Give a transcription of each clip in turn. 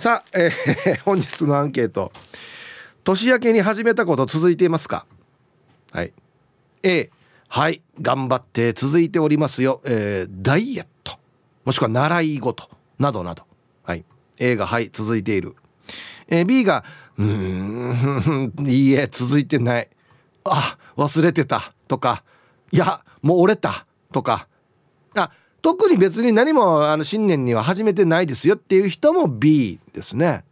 さあ、えー、本日のアンケート。年明けに始めたこと続いていますか？はい。A はい頑張って続いておりますよ、えー、ダイエット。もしくは習い事。などなど。はい。A がはい続いている、えー、B がうーん いいえ続いてない。あ忘れてた。とかいやもう折れた。とか。あ特に別に何もあの新年には始めてないですよっていう人も B ですね。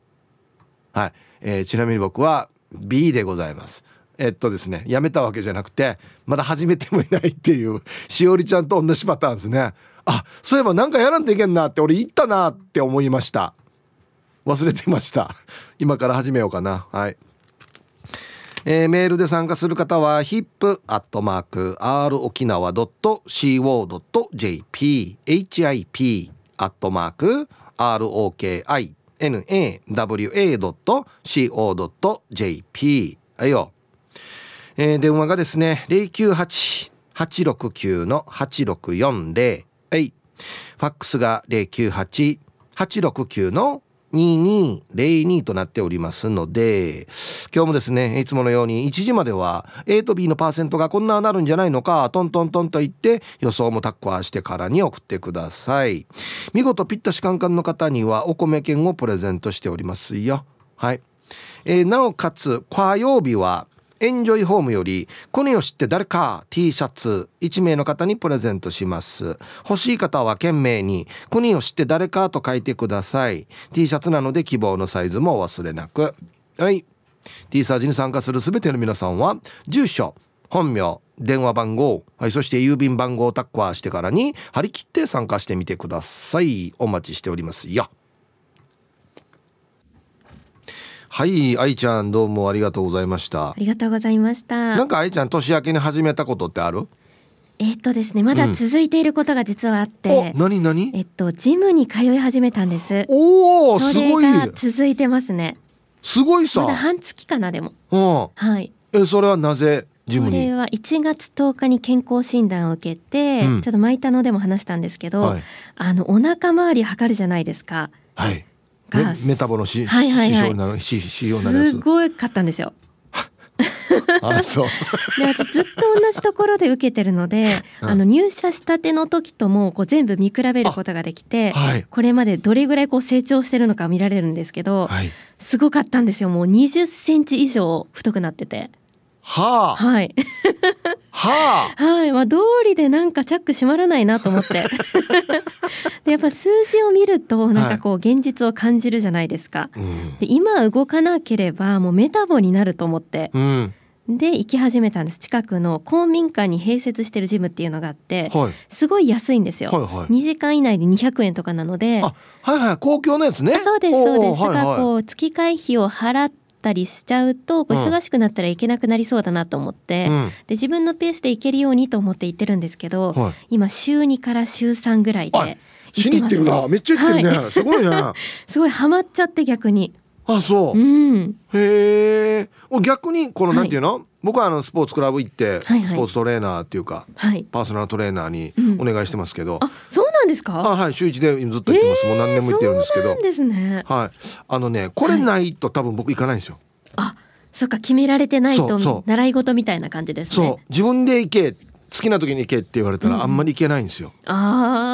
はい、えー、ちなみに僕は B でございます。えっとですねやめたわけじゃなくてまだ始めてもいないっていうしおりちゃんと同じパターンですね。あそういえば何かやらんといけんなって俺言ったなって思いました。忘れてました。今から始めようかな。はい。えー、メールで参加する方は hip.r 沖縄 .co.jp hip アットマーク ROKINAWA.co.jp はいよ、えー、電話がですね098-869の8640はい。ファックスが098-869の2202となっておりますので今日もですねいつものように1時までは A と B のパーセントがこんななるんじゃないのかトントントンと言って予想もタッコアしてからに送ってください。見事ピッタシカンカンの方にはお米券をプレゼントしておりますよ。はい、えー、なおかつ火曜日はエンジョイホームより「コネを知って誰か T シャツ1名の方にプレゼントします。欲しい方は懸命に「コネを知って誰か」と書いてください。T シャツなので希望のサイズもお忘れなく。はい。T サージに参加する全ての皆さんは住所本名電話番号、はい、そして郵便番号をタッカーしてからに張り切って参加してみてください。お待ちしておりますよ。はい愛ちゃんどうもありがとうございました。ありがとうございました。なんか愛ちゃん年明けに始めたことってある？えっとですねまだ続いていることが実はあって、うん、何何？えっとジムに通い始めたんです。おおすごい。続いてますね。すごいさ。まだ半月かなでも、うん、はい。えそれはなぜジムに？これは1月10日に健康診断を受けて、うん、ちょっと巻いたのでも話したんですけど、はい、あのお腹周り測るじゃないですか。はいがメタボのし、はいはいはい、なるすごいかったんですよ。あそう。で私ずっと同じところで受けてるので、あの入社したての時ともこう全部見比べることができて、はい、これまでどれぐらいこう成長してるのか見られるんですけど、はい、すごかったんですよ。もう20センチ以上太くなってて。はあ、はい。はあ、はい、まあ通りでなんかチャック閉まらないなと思って。でやっぱ数字を見るとなんかこう現実を感じるじゃないですか。はい、で今動かなければもうメタボになると思って。うん。で行き始めたんです。近くの公民館に併設してるジムっていうのがあって、はい、すごい安いんですよ、はいはい、2時間以内で200円とかなので。はいはい。公共のやつね。そうですそうです。だからこう月会費を払ってったりしちゃうと忙しくなったらいけなくなりそうだなと思って、うん、で自分のペースでいけるようにと思って行ってるんですけど、はい、今週2から週3ぐらいで行ってます、ね、なめっちゃ行ってるね、はい、すごいね。すごいハマっちゃって逆に。あそう、うん、へえ逆にこのなんていうの、はい、僕はあのスポーツクラブ行って、はいはい、スポーツトレーナーっていうか、はい、パーソナルトレーナーにお願いしてますけど、うん、あそうなんですか？あはい週一でずっと行ってます、えー、もう何年も行ってるんですけど。ですね。はい。あのねこれないと多分僕行かないんですよ、あそっか決められてないと習い事みたいな感じですね。そう。自分で行け好きな時に行けって言われたらあんまり行けないんですよ、うん、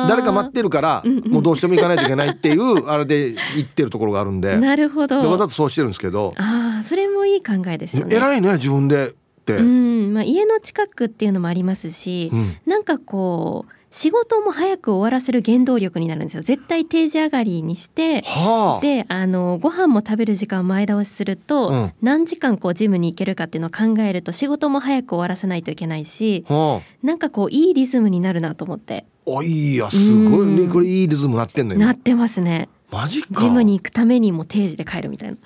誰か待ってるから、もうどうしても行かないといけないっていう あれで行ってるところがあるんで。なるほど。わざとそうしてるんですけど。ああそれもいい考えですよね偉いね自分でって。うん。まあ家の近くっていうのもありますし、うん、なんかこう仕事も早く終わらせる原動力になるんですよ。絶対定時上がりにして、はあ、であのご飯も食べる時間を前倒しすると、うん、何時間こうジムに行けるかっていうのを考えると仕事も早く終わらせないといけないし、はあ、なんかこういいリズムになるなと思って。おいやすごい。ねこれいいリズムなってんのよなってますね。マジジムに行くためにも定時で帰るみたいな。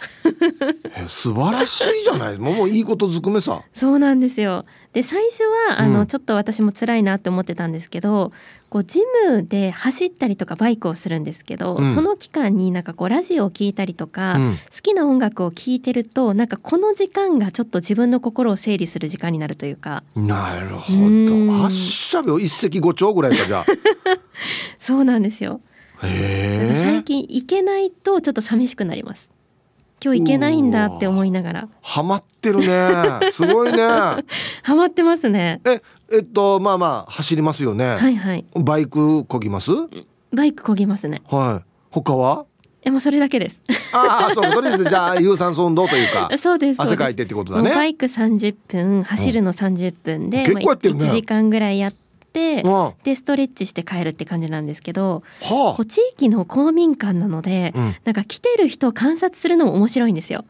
素晴らしいじゃない。もういいことずくめさ。そうなんですよで最初はあの、うん、ちょっと私も辛いなって思ってたんですけどこうジムで走ったりとかバイクをするんですけど、うん、その期間になんかこうラジオを聴いたりとか、うん、好きな音楽を聴いてるとなんかこの時間がちょっと自分の心を整理する時間になるというか。なるほど。あっしゃべ一石五鳥ぐらいかじゃ そうなんですよ。最近行けないとちょっと寂しくなります今日行けないんだって思いながら。ハマってるね。すごいね。ハマってますね。ええっとまあまあ走りますよね、はいはい。バイクこぎます？バイク漕ぎますね。はい。他は？えもうそれだけです。ああそうとりあえずじゃあ 有酸素運動というかそうです汗かいてってことだね。バイク30分走るの30分で、結構やってるね。まあ、1時間ぐらいやってうん。はでストレッチして帰るって感じなんですけどあ。こう地域の公民館なので、うん。なんか来てる人を観察するのも面白いんですよ。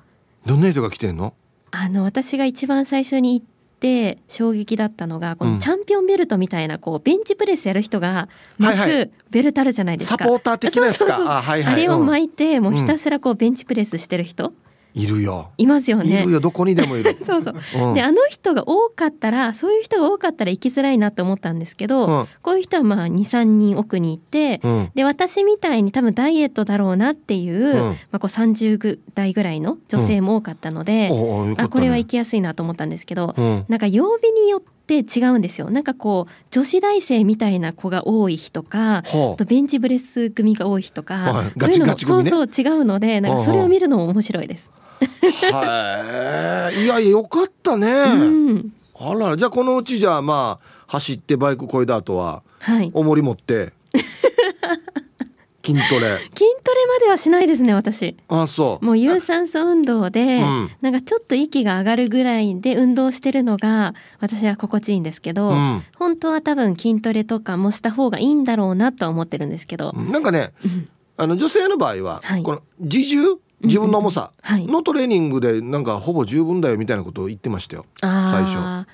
どんな人が来てんの？あの私が一番最初に行って衝撃だったのがこうん。のチャンピオンベルトみたいなこうベンチプレスやる人が巻はい。はくベルトあるじゃないですか。サポーター的なやつか。あはいはい。あれをうん巻いてもうひたすらこうベンチプレスしてる人いるよ。いますよいねる。よ。どこにでもいる。そうそう。うん。であの人が多かったらそういう人が多かったら行きづらいなと思ったんですけど、うん。こういう人はまあ23人奥にいて、うん。で私みたいに多分ダイエットだろうなっていう,、うん。まあ、こう30代ぐらいの女性も多かったので、ね。あこれは行きやすいなと思ったんですけど、うん。なんか曜日によって違うんですよ。なんかこう女子大生みたいな子が多い日とかほあとベンチブレス組が多い日とか、はい。そういうのもね。そうそう違うのでなんかそれを見るのも面白いです。うはいいやいやよかったね、うん。あらじゃあこのうちじゃあまあ走ってバイクこいだ後ははい、重り持って 筋トレ。筋トレまではしないですね私。あそう。もう有酸素運動で、うん。なんかちょっと息が上がるぐらいで運動してるのが私は心地いいんですけど、うん。本当は多分筋トレとかもした方がいいんだろうなとは思ってるんですけど、なんかねうん。あの女性の場合は、はい。この自重自分の重さはい。のトレーニングでなんかほぼ十分だよみたいなことを言ってましたよ最初。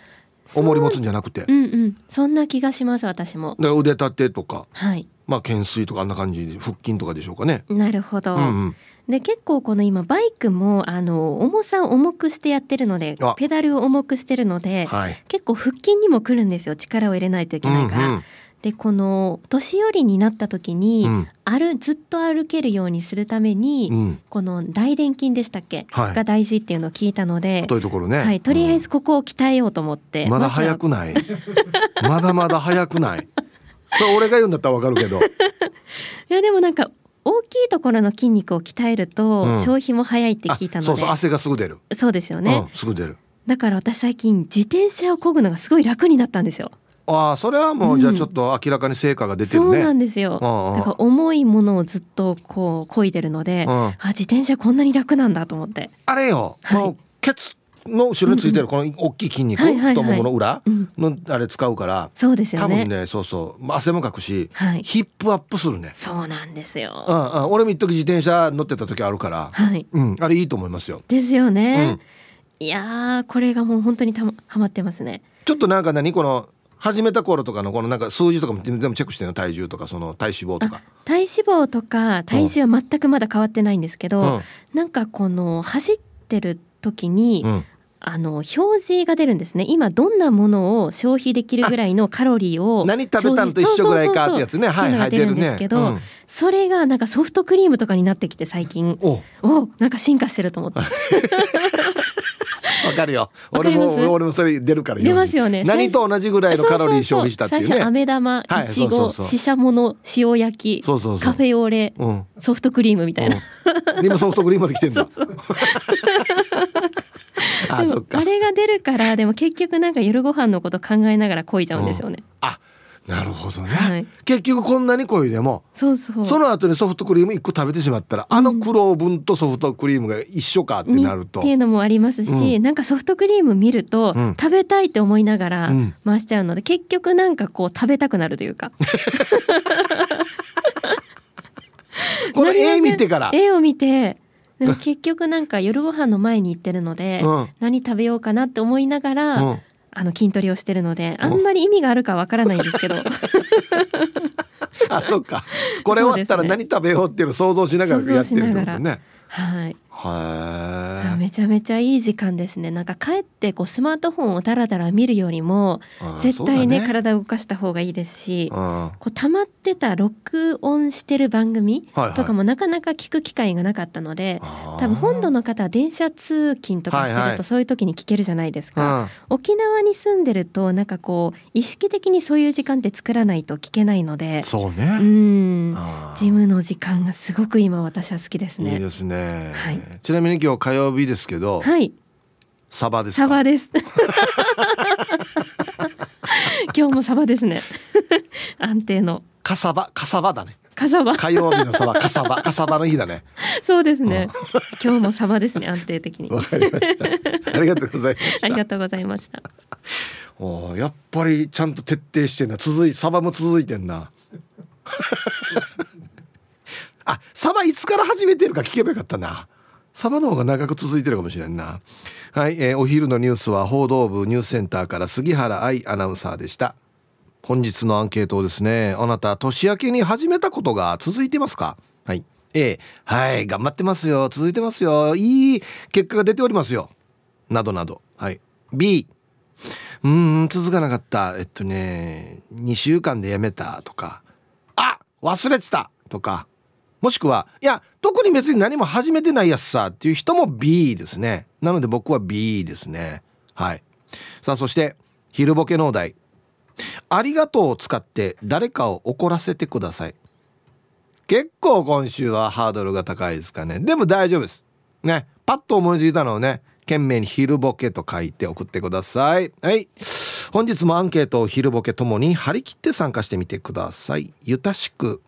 重り持つそんじゃなくて。うんうん。そんな気がします私も。ら腕立てとか。はいまあ懸垂とかあんな感じで腹筋とかでしょうかね。なるほど、うんうん。で結構この今バイクもあの重さを重くしてやってるのであ。ペダルを重くしてるのではい。結構腹筋にも来るんですよ力を入れないといけないから。うんでこの年寄りになった時に、うん。歩ずっと歩けるようにするために、うん。うんこの大臀筋でしたっけ、はい。が大事っていうのを聞いたので、太いところね。はい、とりあえずここを鍛えようと思って、うんまだ早くない？まだまだ早くない？それ俺が言うんだったらわかるけど。いやでもなんか大きいところの筋肉を鍛えると、うん。消費も早いってあ聞いたので。そうそう汗がすぐ出る、そうですよね、うん、すぐ出る。だから私最近自転車を漕ぐのがすごい楽になったんですよ。ああそれはもう、うん。じゃあちょっと明らかに成果が出てるそうなねんですよ。うんうん。だから重いものをずっとこう漕いでるので、うん。あ自転車こんなに楽なんだと思って。あれよ、はい。ケツの後ろについてるこの大きい筋肉、太ももの裏うん、のあれ使うから、そうですよ多ね。分ねそうそう。まあ汗もかくし、はい。ヒップアップするね、そうなんですよ。うんうん、俺も一時自転車乗ってた時あるから、はい。うん、あれいいと思いますよ、ですようねん。、いやーこれがもう本当にたまハマってますね。ちょっとなんか何この始めた頃とかのこのなんか数字とかも全部チェックしてるの？体重とかその体脂肪とか。体脂肪とか体重は全くまだ変わってないんですけど、うん。なんかこの走ってる時に、うんあの表示が出るんですね。今どんなものを消費できるぐらいのカロリーを何食べたんと一緒ぐらいかってやつね。はいはい出るんですけど、うん。それがなんかソフトクリームとかになってきて最近。お。おなんか進化してると思って。わかるよ。俺も俺もそれ出るから出ますよね。何と同じぐらいのカロリー消費したっていう最初ね飴玉はいいちごそうそうそう。ししゃもの塩焼きそうそうそう。カフェオレうん。ソフトクリームみたいな、うん。ソフトクリームまで来てんだあで もそっか。あれが出るからでも結局なんか夜ご飯のこと考えながらこいちゃうんですよね、あなるほどね、はい。結局こんなに濃いでもそうそう。その後にソフトクリーム1個食べてしまったら、あの苦労分とソフトクリームが一緒かってになると。っていうのもありますし、うなんかソフトクリーム見ると、うん。食べたいって思いながらうん。回しちゃうので、結局なんかこう食べたくなるというか。この絵見てから、絵を見て結局なんか夜ご飯の前に行ってるので、うん。何食べようかなって思いながら、うん。あの筋トレをしてるのであんまり意味があるかわからないんですけど。あそっか。これ終わったら何食べようっていうのを想像しながらやってるってことね。はいはめちゃめちゃいい時間ですね。なんか帰ってこうスマートフォンをダラダラ見るよりも絶対ね体を動かした方がいいですしこう溜まってた録音してる番組とかもなかなか聞く機会がなかったので、はいはい、多分本土の方は電車通勤とかしてるとそういう時に聞けるじゃないですか、はいはい、沖縄に住んでるとなんかこう意識的にそういう時間って作らないと聞けないのでそうね。うん。ジムの時間がすごく今私は好きですね。いいですね、はい、ちなみに今日火曜日ですけどはい。サバですサバです。今日もサバですね。安定の。カサバ？カサバだね。カサバ。火曜日のサバ。カサバ。カサバの日だね。そうですね、うん、今日もサバですね。安定的に。わかりました。ありがとうございました。ありがとうございました。おやっぱりちゃんと徹底してんな。続いサバも続いてんな。あサバいつから始めてるか聞けばよかったなサバの方が長く続いてるかもしれんな。はい、えー、お昼のニュースは報道部ニュースセンターから杉原愛アナウンサーでした。本日のアンケートをですねあなた年明けに始めたことが続いてますか？はい。A はい頑張ってますよ。続いてますよ。いい結果が出ておりますよ。などなど。はい。B うーん続かなかった。えっとね2週間でやめたとか。あ忘れてたとか。もしくはいや特に別に何も始めてないやつさっていう人も B ですね。なので僕は B ですね。はい。さあそして昼ボケのお題。ありがとうを使って誰かを怒らせてください。結構今週はハードルが高いですかね。でも大丈夫です。ね。パッと思いついたのをね懸命に昼ボケと書いて送ってください。はい。本日もアンケートを昼ボケともに張り切って参加してみてください。ゆたしく。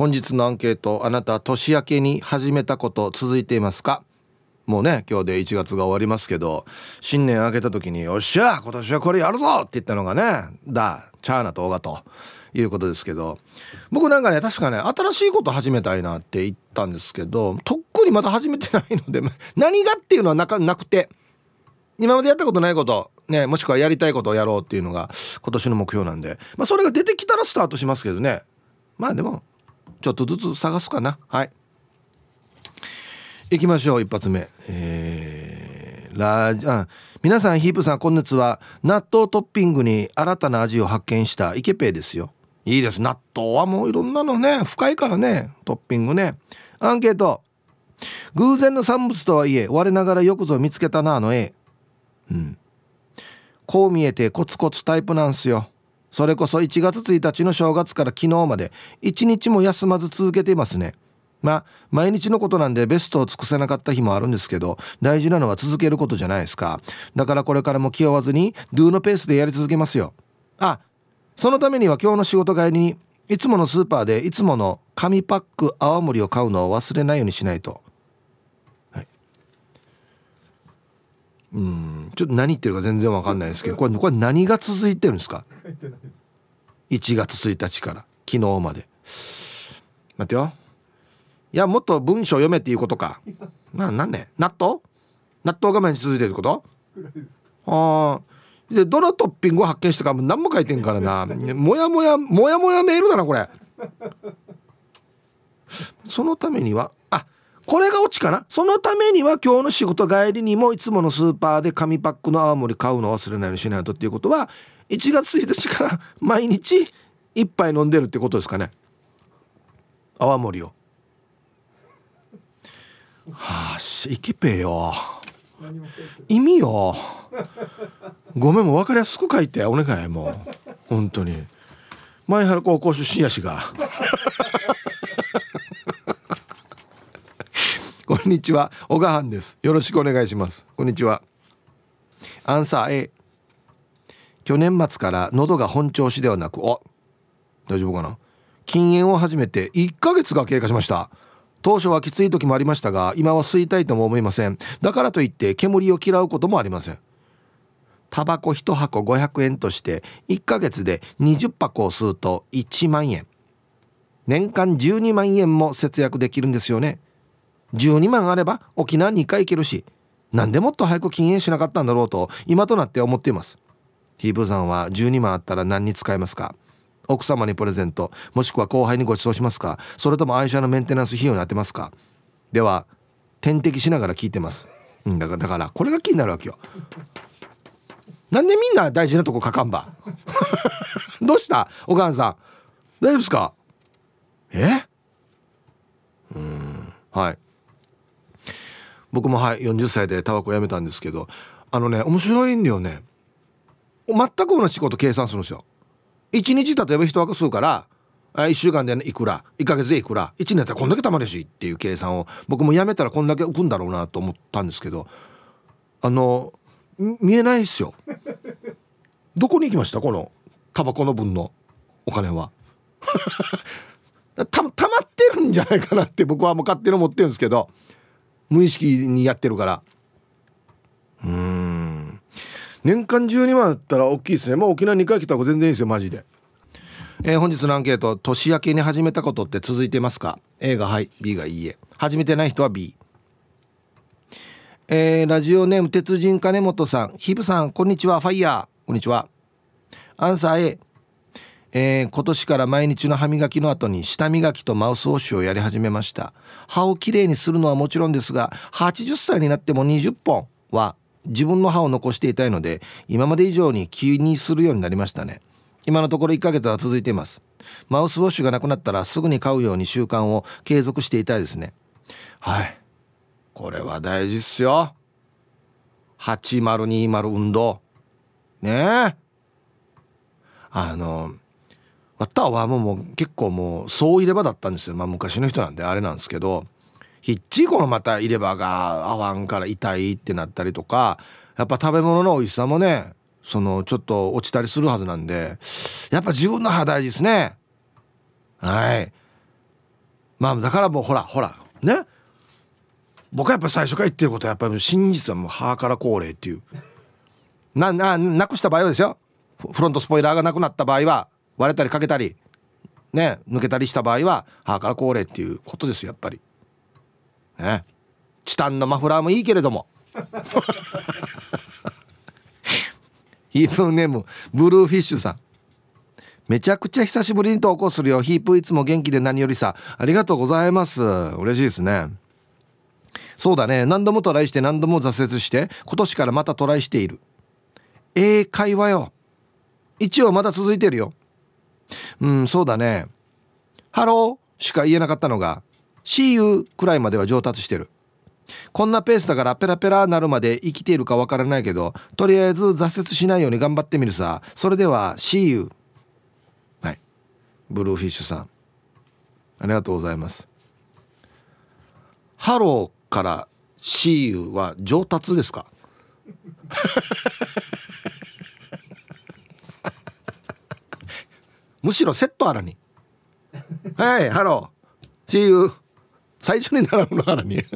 本日のアンケートあなた年明けに始めたこと続いていますか？もうね今日で1月が終わりますけど新年明けた時に「よっしゃ今年はこれやるぞ!」って言ったのがねだチャーナとオガということですけど僕なんかね確かね新しいこと始めたいなって言ったんですけどとっくにまだ始めてないので 何がっていうのはなかなくて今までやったことないことねもしくはやりたいことをやろうっていうのが今年の目標なんでまあそれが出てきたらスタートしますけどねまあでもちょっとずつ探すかな。はい。行きましょう一発目。えー、ラジあ皆さんヒープさんこんにちは。納豆トッピングに新たな味を発見したイケペイですよ。いいです。納豆はもういろんなのね。深いからね。トッピングね。アンケート。偶然の産物とはいえ我ながらよくぞ見つけたなあの絵。うん。こう見えてコツコツタイプなんすよ。それこそ1月1日の正月から昨日まで1日も休まず続けていますね。まあ毎日のことなんでベストを尽くせなかった日もあるんですけど大事なのは続けることじゃないですか。だからこれからも気負わずにドゥのペースでやり続けますよ。あそのためには今日の仕事帰りにいつものスーパーでいつもの紙パック泡盛を買うのを忘れないようにしないと、はい、うんちょっと何言ってるか全然わかんないですけどこれこれ何が続いてるんですか？1月1日から昨日まで。待ってよ。いやもっと文章読めっていうことか。ななんね納豆？納豆画面に続いてること？ああでどのトッピングを発見したかも何も書いてんからな。もやもやもやもやメールだなこれ。そのためにはあこれがオチかな？そのためには今日の仕事帰りにもいつものスーパーで紙パックの青森買うのを忘れないようにしないとっていうことは1月1日から毎日1杯飲んでるってことですかね。泡盛を。はあしイケペよ。意味よ。ごめんもう分かりやすく書いてお願いもう。本当に。前原高校出身やしが。こんにちは。小川藩です。よろしくお願いします。こんにちは。アンサー A 去年末から喉が本調子ではなくお大丈夫かな？禁煙を始めて1ヶ月が経過しました。当初はきつい時もありましたが今は吸いたいとも思いません。だからといって煙を嫌うこともありません。タバコ1箱500円として1ヶ月で20箱を吸うと1万円。年間12万円も節約できるんですよね。12万あれば沖縄2回行けるしなんでもっと早く禁煙しなかったんだろうと今となって思っています。ヒープさんは12万あったら何に使えますか？奥様にプレゼントもしくは後輩にご馳走しますか？それとも愛車のメンテナンス費用に当てますか？では点滴しながら聞いてます。うんだからだからこれが気になるわけよ。なんでみんな大事なとこ書かんば？どうした？お母さん。大丈夫ですか？え？うんはい。僕もはい40歳でタバコやめたんですけどあのね面白いんだよね。全く同じこと計算するんですよ。1日例えば1枠数から1週間でいくら1ヶ月でいくら1年やったらこんだけたまるしっていう計算を僕もやめたらこんだけ浮くんだろうなと思ったんですけどあの見えないですよ。どこに行きました？このタバコの分のお金は。たたまってるんじゃないかなって僕はもう勝手に思ってるんですけど無意識にやってるから。うん年間12万だったら大きいですね。もう沖縄2回来た方全然いいですよマジで、えー、本日のアンケート年明けに始めたことって続いてますか？A がはい B がいいえ。始めてない人は B えー、ラジオネーム鉄人金本さん。ヒブさんこんにちは。ファイヤー。こんにちは。アンサー A えー、今年から毎日の歯磨きの後に舌磨きとマウスウォッシュをやり始めました。歯をきれいにするのはもちろんですが80歳になっても20本は自分の歯を残していたいので今まで以上に気にするようになりましたね。今のところ1ヶ月は続いています。マウスウォッシュがなくなったらすぐに買うように習慣を継続していたいですね。はい。これは大事っすよ。8020運動。ね。えあのわったはもう結構もう総入れ歯だったんですよ。まあ昔の人なんであれなんですけど。ひっちいこのまた入れ歯が合わんから痛いってなったりとかやっぱ食べ物の美味しさもねそのちょっと落ちたりするはずなんでやっぱ自分の歯大事ですね。はい。まあだからもうほらほらね。僕はやっぱ最初から言ってることはやっぱり真実はもう歯から高齢っていう。なななくした場合はですよ。フロントスポイラーがなくなった場合は割れたりかけたりね抜けたりした場合は歯から高齢っていうことですやっぱり。ねチタンのマフラーもいいけれども。ヒープネームブルーフィッシュさん。めちゃくちゃ久しぶりに投稿するよ。ヒープいつも元気で何よりさ。ありがとうございます。嬉しいですね。そうだね。何度もトライして何度も挫折して今年からまたトライしている。英会話よ。一応まだ続いてるよ。うんそうだね。ハローしか言えなかったのが See you くらいまでは上達してる。こんなペースだからペラペラなるまで生きているかわからないけどとりあえず挫折しないように頑張ってみるさ。それでは See you はい。ブルーフィッシュさん。ありがとうございます。ハローから See you は上達ですか？むしろセットあらに。はい Hello。See you 最初に習うのあらに。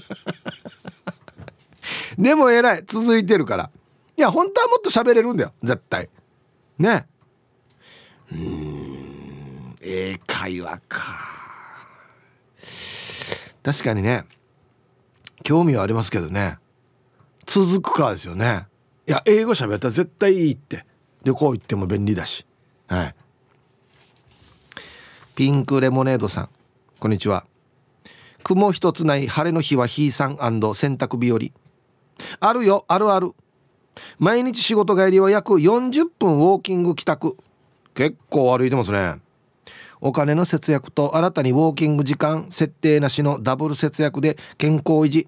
でも偉い。続いてるから。いや本当はもっと喋れるんだよ。絶対。ね。うん。英会話か。確かにね。興味はありますけどね。続くかですよね。いや英語喋ったら絶対いいって。旅行行っても便利だし。はい。ピンクレモネードさん。こんにちは。雲一つない晴れの日はひいさん洗濯日和。あるよあるある。毎日仕事帰りは約40分ウォーキング帰宅。結構歩いてますね。お金の節約と新たにウォーキング時間設定なしのダブル節約で健康維持。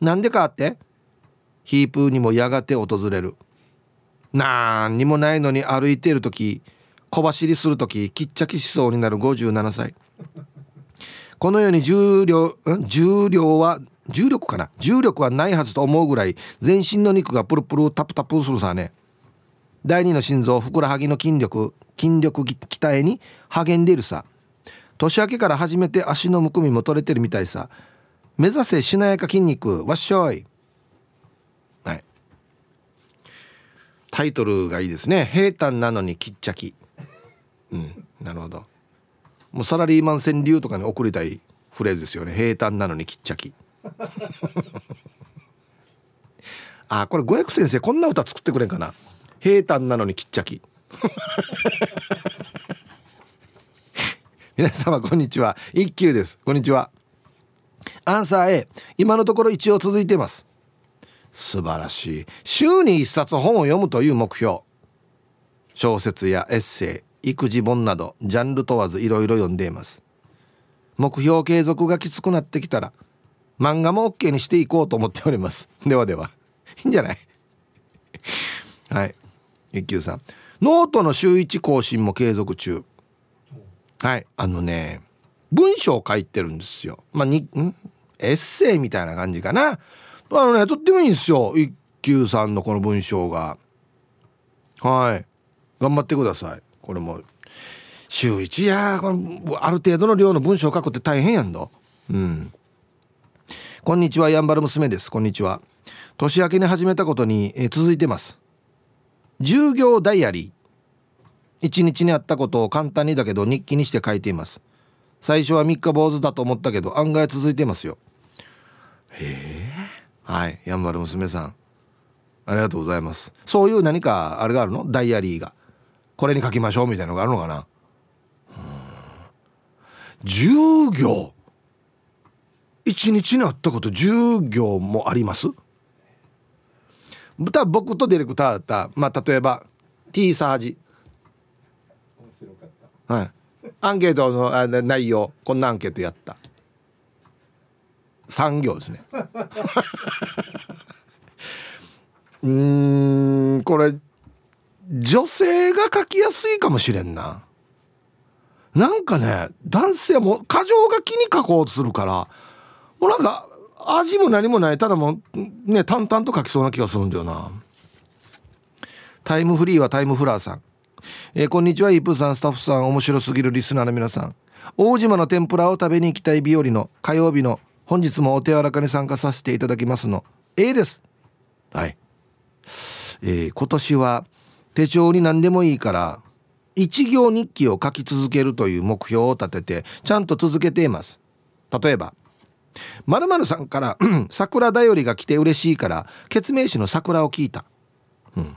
なんでかって？ヒープーにもやがて訪れる。なんにもないのに歩いている時小走りする時きっちゃきしそうになる57歳。このように重量重量は重力かな？重力はないはずと思うぐらい全身の肉がプルプルタプタプするさね。第二の心臓ふくらはぎの筋力筋力鍛えに励んでいるさ。年明けから初めて足のむくみも取れてるみたいさ。目指せしなやか筋肉わっしょい。はい。タイトルがいいですね。平坦なのにきっちゃき。うんなるほど。もうサラリーマン川柳とかに送りたいフレーズですよね。平坦なのにきっちゃき。あこれ五百先生こんな歌作ってくれんかな。平坦なのにきっちゃき。皆様こんにちは。一休です。こんにちは。アンサー A 今のところ一応続いてます。素晴らしい。週に一冊本を読むという目標。小説やエッセイ育児本などジャンル問わずいろいろ読んでいます。目標継続がきつくなってきたら漫画も OK にしていこうと思っております。ではでは。いいんじゃない？はい。一休さん。ノートの週1更新も継続中。はい。あのね文章を書いてるんですよ。まあにん？エッセイみたいな感じかな。あのねとってもいいんですよ。一休さんのこの文章が。はい。頑張ってください。これも週1やこのある程度の量の文章を書くって大変やんのうん。こんにちはやんばる娘です。こんにちは。年明けに始めたことに、え続いてます。従業ダイアリー。一日にあったことを簡単にだけど日記にして書いています。最初は三日坊主だと思ったけど案外続いてますよ。へえはいやんばる娘さん。ありがとうございます。そういう何かあれがあるの？ダイアリーがこれに書きましょうみたいなのがあるのかな？10行。一日にあったこと10行もあります？多分僕とディレクターだったらまあ例えば T サージ。はい。アンケートのあ内容こんなアンケートやった。3行ですね。うんこれ女性が書きやすいかもしれんな。なんかね男性も過剰書きに書こうとするからもうなんか味も何もないただもうね淡々と書きそうな気がするんだよな。タイムフリーはタイムフラーさん。えー、こんにちはイープーさんスタッフさん面白すぎるリスナーの皆さん。大島の天ぷらを食べに行きたい日和の火曜日の本日もお手柔らかに参加させていただきますの A です。はい、えー、今年は手帳に何でもいいから一行日記を書き続けるという目標を立ててちゃんと続けています。例えばまるさんから桜だよりが来て嬉しいから決命詞の桜を聞いた、うん、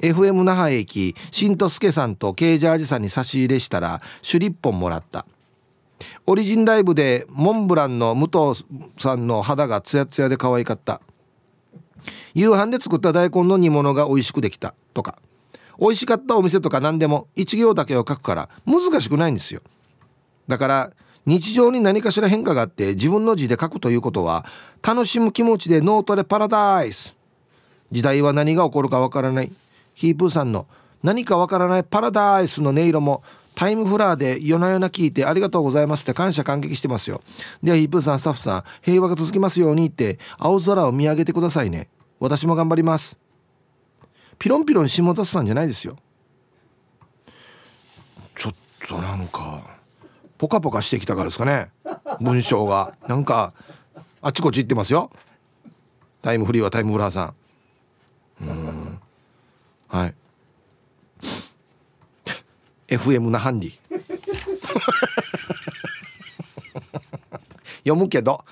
FM 那覇駅新とすけさんとケージャージさんに差し入れしたらシュリッポンもらった。オリジンライブでモンブランの武藤さんの肌がツヤツヤで可愛かった。夕飯で作った大根の煮物が美味しくできた。とか。美味しかったお店とか何でも一行だけを書くから難しくないんですよ。だから日常に何かしら変化があって自分の字で書くということは楽しむ気持ちでノートでパラダイス。時代は何が起こるかわからない。ヒープーさんの何かわからないパラダイスの音色もタイムフラーで夜な夜な聞いてありがとうございますって感謝感激してますよ。ではヒープーさんスタッフさん平和が続きますようにって青空を見上げてくださいね。私も頑張ります。ピロンピロン下田さんじゃないですよ。ちょっとなんかポカポカしてきたからですかね。文章が。なんかあっちこっち行ってますよ。タイムフリーはタイムフラーさん。うん。はい。FM なハンディ。読むけど。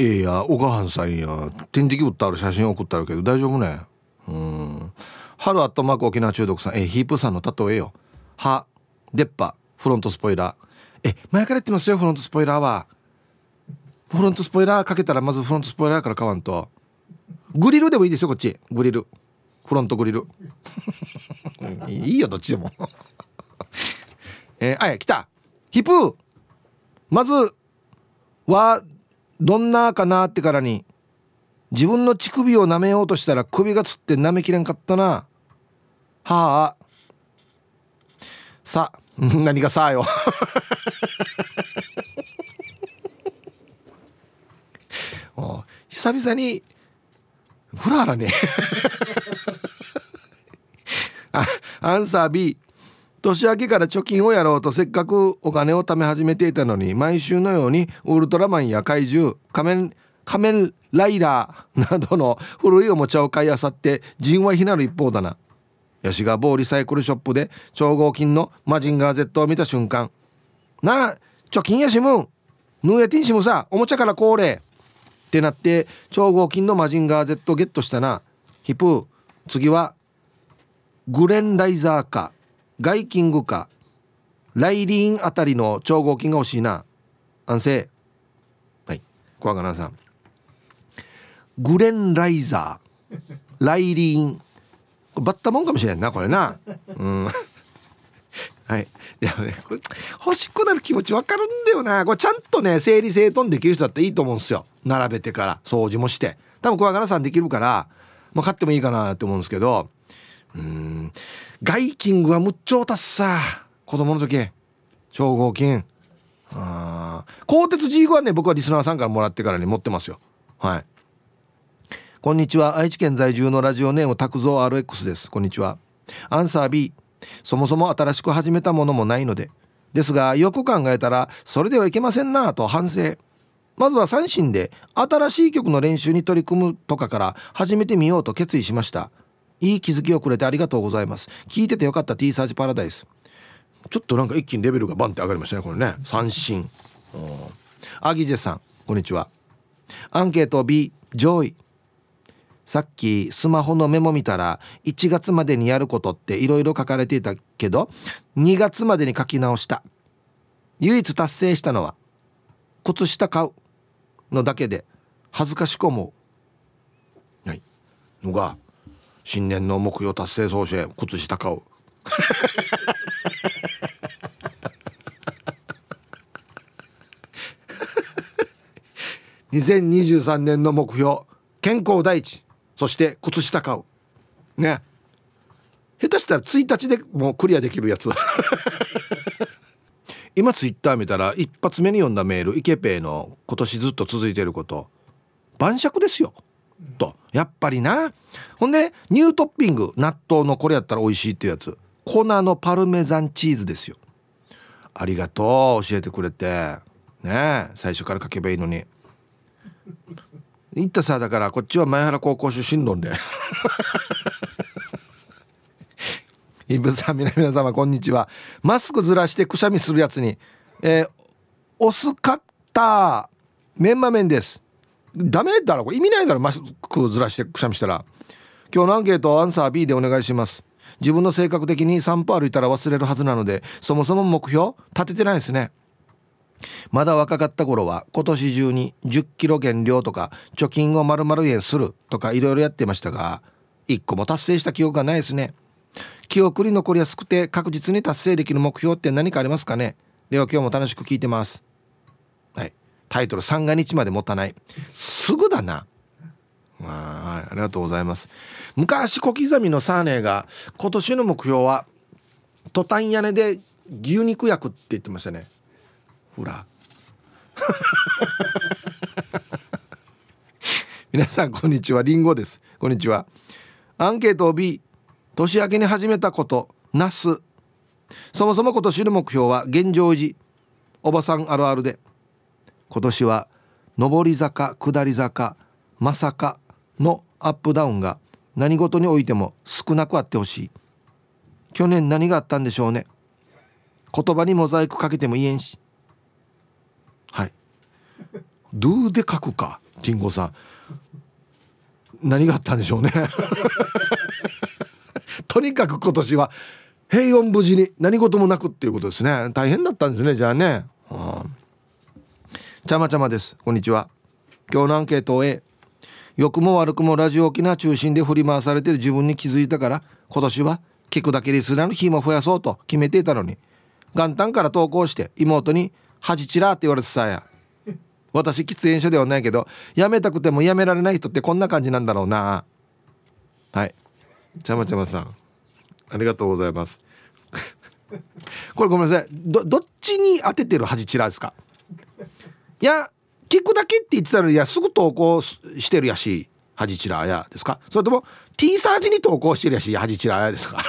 ええやお母はんさんや。点滴打ったある写真送ったるけど大丈夫ね？うん。春アットマーク沖縄中毒さん。えヒープさんの例えよ。は出っ歯フロントスポイラー。え前から言ってますよフロントスポイラーは。フロントスポイラーかけたらまずフロントスポイラーから買わんと。グリルでもいいですよこっち。グリル。フロントグリル。いいよどっちでも。えー、あや来た。ヒプー。まずはどんなかなってからに自分の乳首を舐めようとしたら首がつって舐めきれんかったな。はあ。さ 何がさあよ 久々にフラーラね。あアンサー B 年明けから貯金をやろうとせっかくお金を貯め始めていたのに毎週のようにウルトラマンや怪獣仮面仮面ライダーなどの古いおもちゃを買いあさって人は非なる一方だな。吉川某リサイクルショップで超合金のマジンガー Z を見た瞬間なあ貯金やしむん。ヌーヤティンシムさおもちゃから恒例ってなって超合金のマジンガー Z をゲットしたな。ヒプー次はグレンライザーか。ガイキングかライリーンあたりの超合金が欲しいな。安静。はい。小若菜さん。グレン・ライザー。ライリーンバッタもんかもしれんなこれな。うん。はい。いやねこれ欲しくなる気持ちわかるんだよな。これちゃんとね整理整頓できる人だっていいと思うんですよ。並べてから掃除もして。多分小柄さんできるからまあ、買ってもいいかなって思うんですけど。うん。ガイキングはむっちょうたっさ。子供の時。超合金。あ鋼鉄 G5 はね僕はリスナーさんからもらってからに持ってますよ。はい。こんにちは。愛知県在住のラジオネーム拓蔵 RX です。こんにちは。アンサー B そもそも新しく始めたものもないので。ですがよく考えたらそれではいけませんなと反省。まずは三振で新しい曲の練習に取り組むとかから始めてみようと決意しました。いい気づきをくれてありがとうございます。聞いててよかった T サージパラダイス。ちょっとなんか一気にレベルがバンって上がりましたねこれね。三振。アギジェさんこんにちは。アンケート B 上位さっきスマホのメモ見たら1月までにやることっていろいろ書かれていたけど2月までに書き直した。唯一達成したのは靴下買うのだけで恥ずかしく思う、はい、のが新年の目標達成総して靴下買う。2023年の目標健康第一そして靴下買う。ね。下手したら1日でもうクリアできるやつ。今ツイッター見たら一発目に読んだメールイケペイの今年ずっと続いてること晩酌ですよ。と。やっぱりな。ほんでニュートッピング納豆のこれやったら美味しいっていうやつ。粉のパルメザンチーズですよ。ありがとう教えてくれて。ね最初から書けばいいのに。言ったさだからこっちは前原高校出身論で。イブさん皆様こんにちは。マスクずらしてくしゃみするやつに。えー、オスカッター。メンマ麺です。ダメだろこれ意味ないだろマスクずらしてくしゃみしたら。今日のアンケートアンサー B でお願いします。自分の性格的に散歩歩いたら忘れるはずなのでそもそも目標立ててないですね。まだ若かった頃は今年中に10キロ減量とか貯金を丸々円するとかいろいろやってましたが1個も達成した記憶がないですね。記憶に残りやすくて確実に達成できる目標って何かありますかね？では今日も楽しく聞いてます。はい。タイトル三が日まで持たない。すぐだな。はい、ありがとうございます。昔小刻みのサーネーが今年の目標はトタン屋根で牛肉焼くって言ってましたね。ほら 皆さんこんにちは。りんごです。こんにちは。アンケートを B 年明けに始めたことなすそもそも今年の目標は現状維持。おばさんあるあるで。今年は上り坂下り坂まさかのアップダウンが何事においても少なくあってほしい。去年何があったんでしょうね。言葉にモザイクかけても言えんし。はい。ドゥで書くかティンゴさん。何があったんでしょうね。とにかく今年は平穏無事に何事もなくっていうことですね。大変だったんですねじゃあね、はあ、ちゃまちゃまです。こんにちは。今日のアンケートを A 良くも悪くもラジオ沖縄中心で振り回されてる自分に気づいたから今年は聞くだけリスナーの日も増やそうと決めていたのに元旦から投稿して妹に「恥ちら」って言われてさや。私喫煙者ではないけどやめたくてもやめられない人ってこんな感じなんだろうな。はい。ちゃまちゃまさん。ありがとうございます。これごめんなさい。どどっちに当ててる恥チラですか？いや聞くだけって言ってたのにいやすぐ投稿してるやし恥チラやですか？それとも T サージに投稿してるやし恥チラやですか？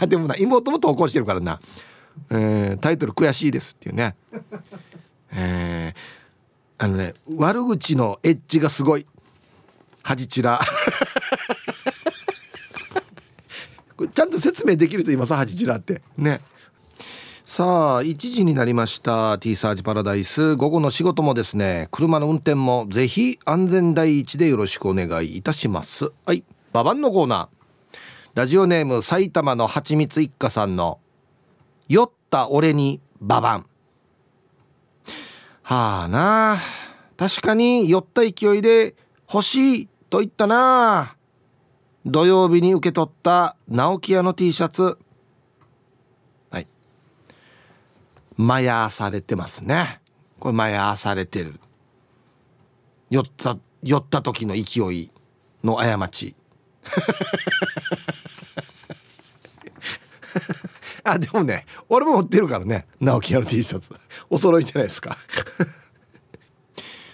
あでもな妹も投稿してるからな、えー、タイトル悔しいですっていうね。えー、あのね悪口のエッジがすごい。恥チラ ちゃんと説明できると言います？恥チラって。ね。さあ1時になりました T サージパラダイス。午後の仕事もですね車の運転もぜひ安全第一でよろしくお願いいたします。はいババンのコーナー。ラジオネーム埼玉のはちみつ一家さんの酔った俺にババンはあな確かに酔った勢いで欲しいと言ったなあ。土曜日に受け取った直木屋の T シャツはいまやされてますね。これまやされてる。酔った酔った時の勢いの過ち。あでもね俺も持ってるからね。直木屋の T シャツ。お揃いじゃないですか。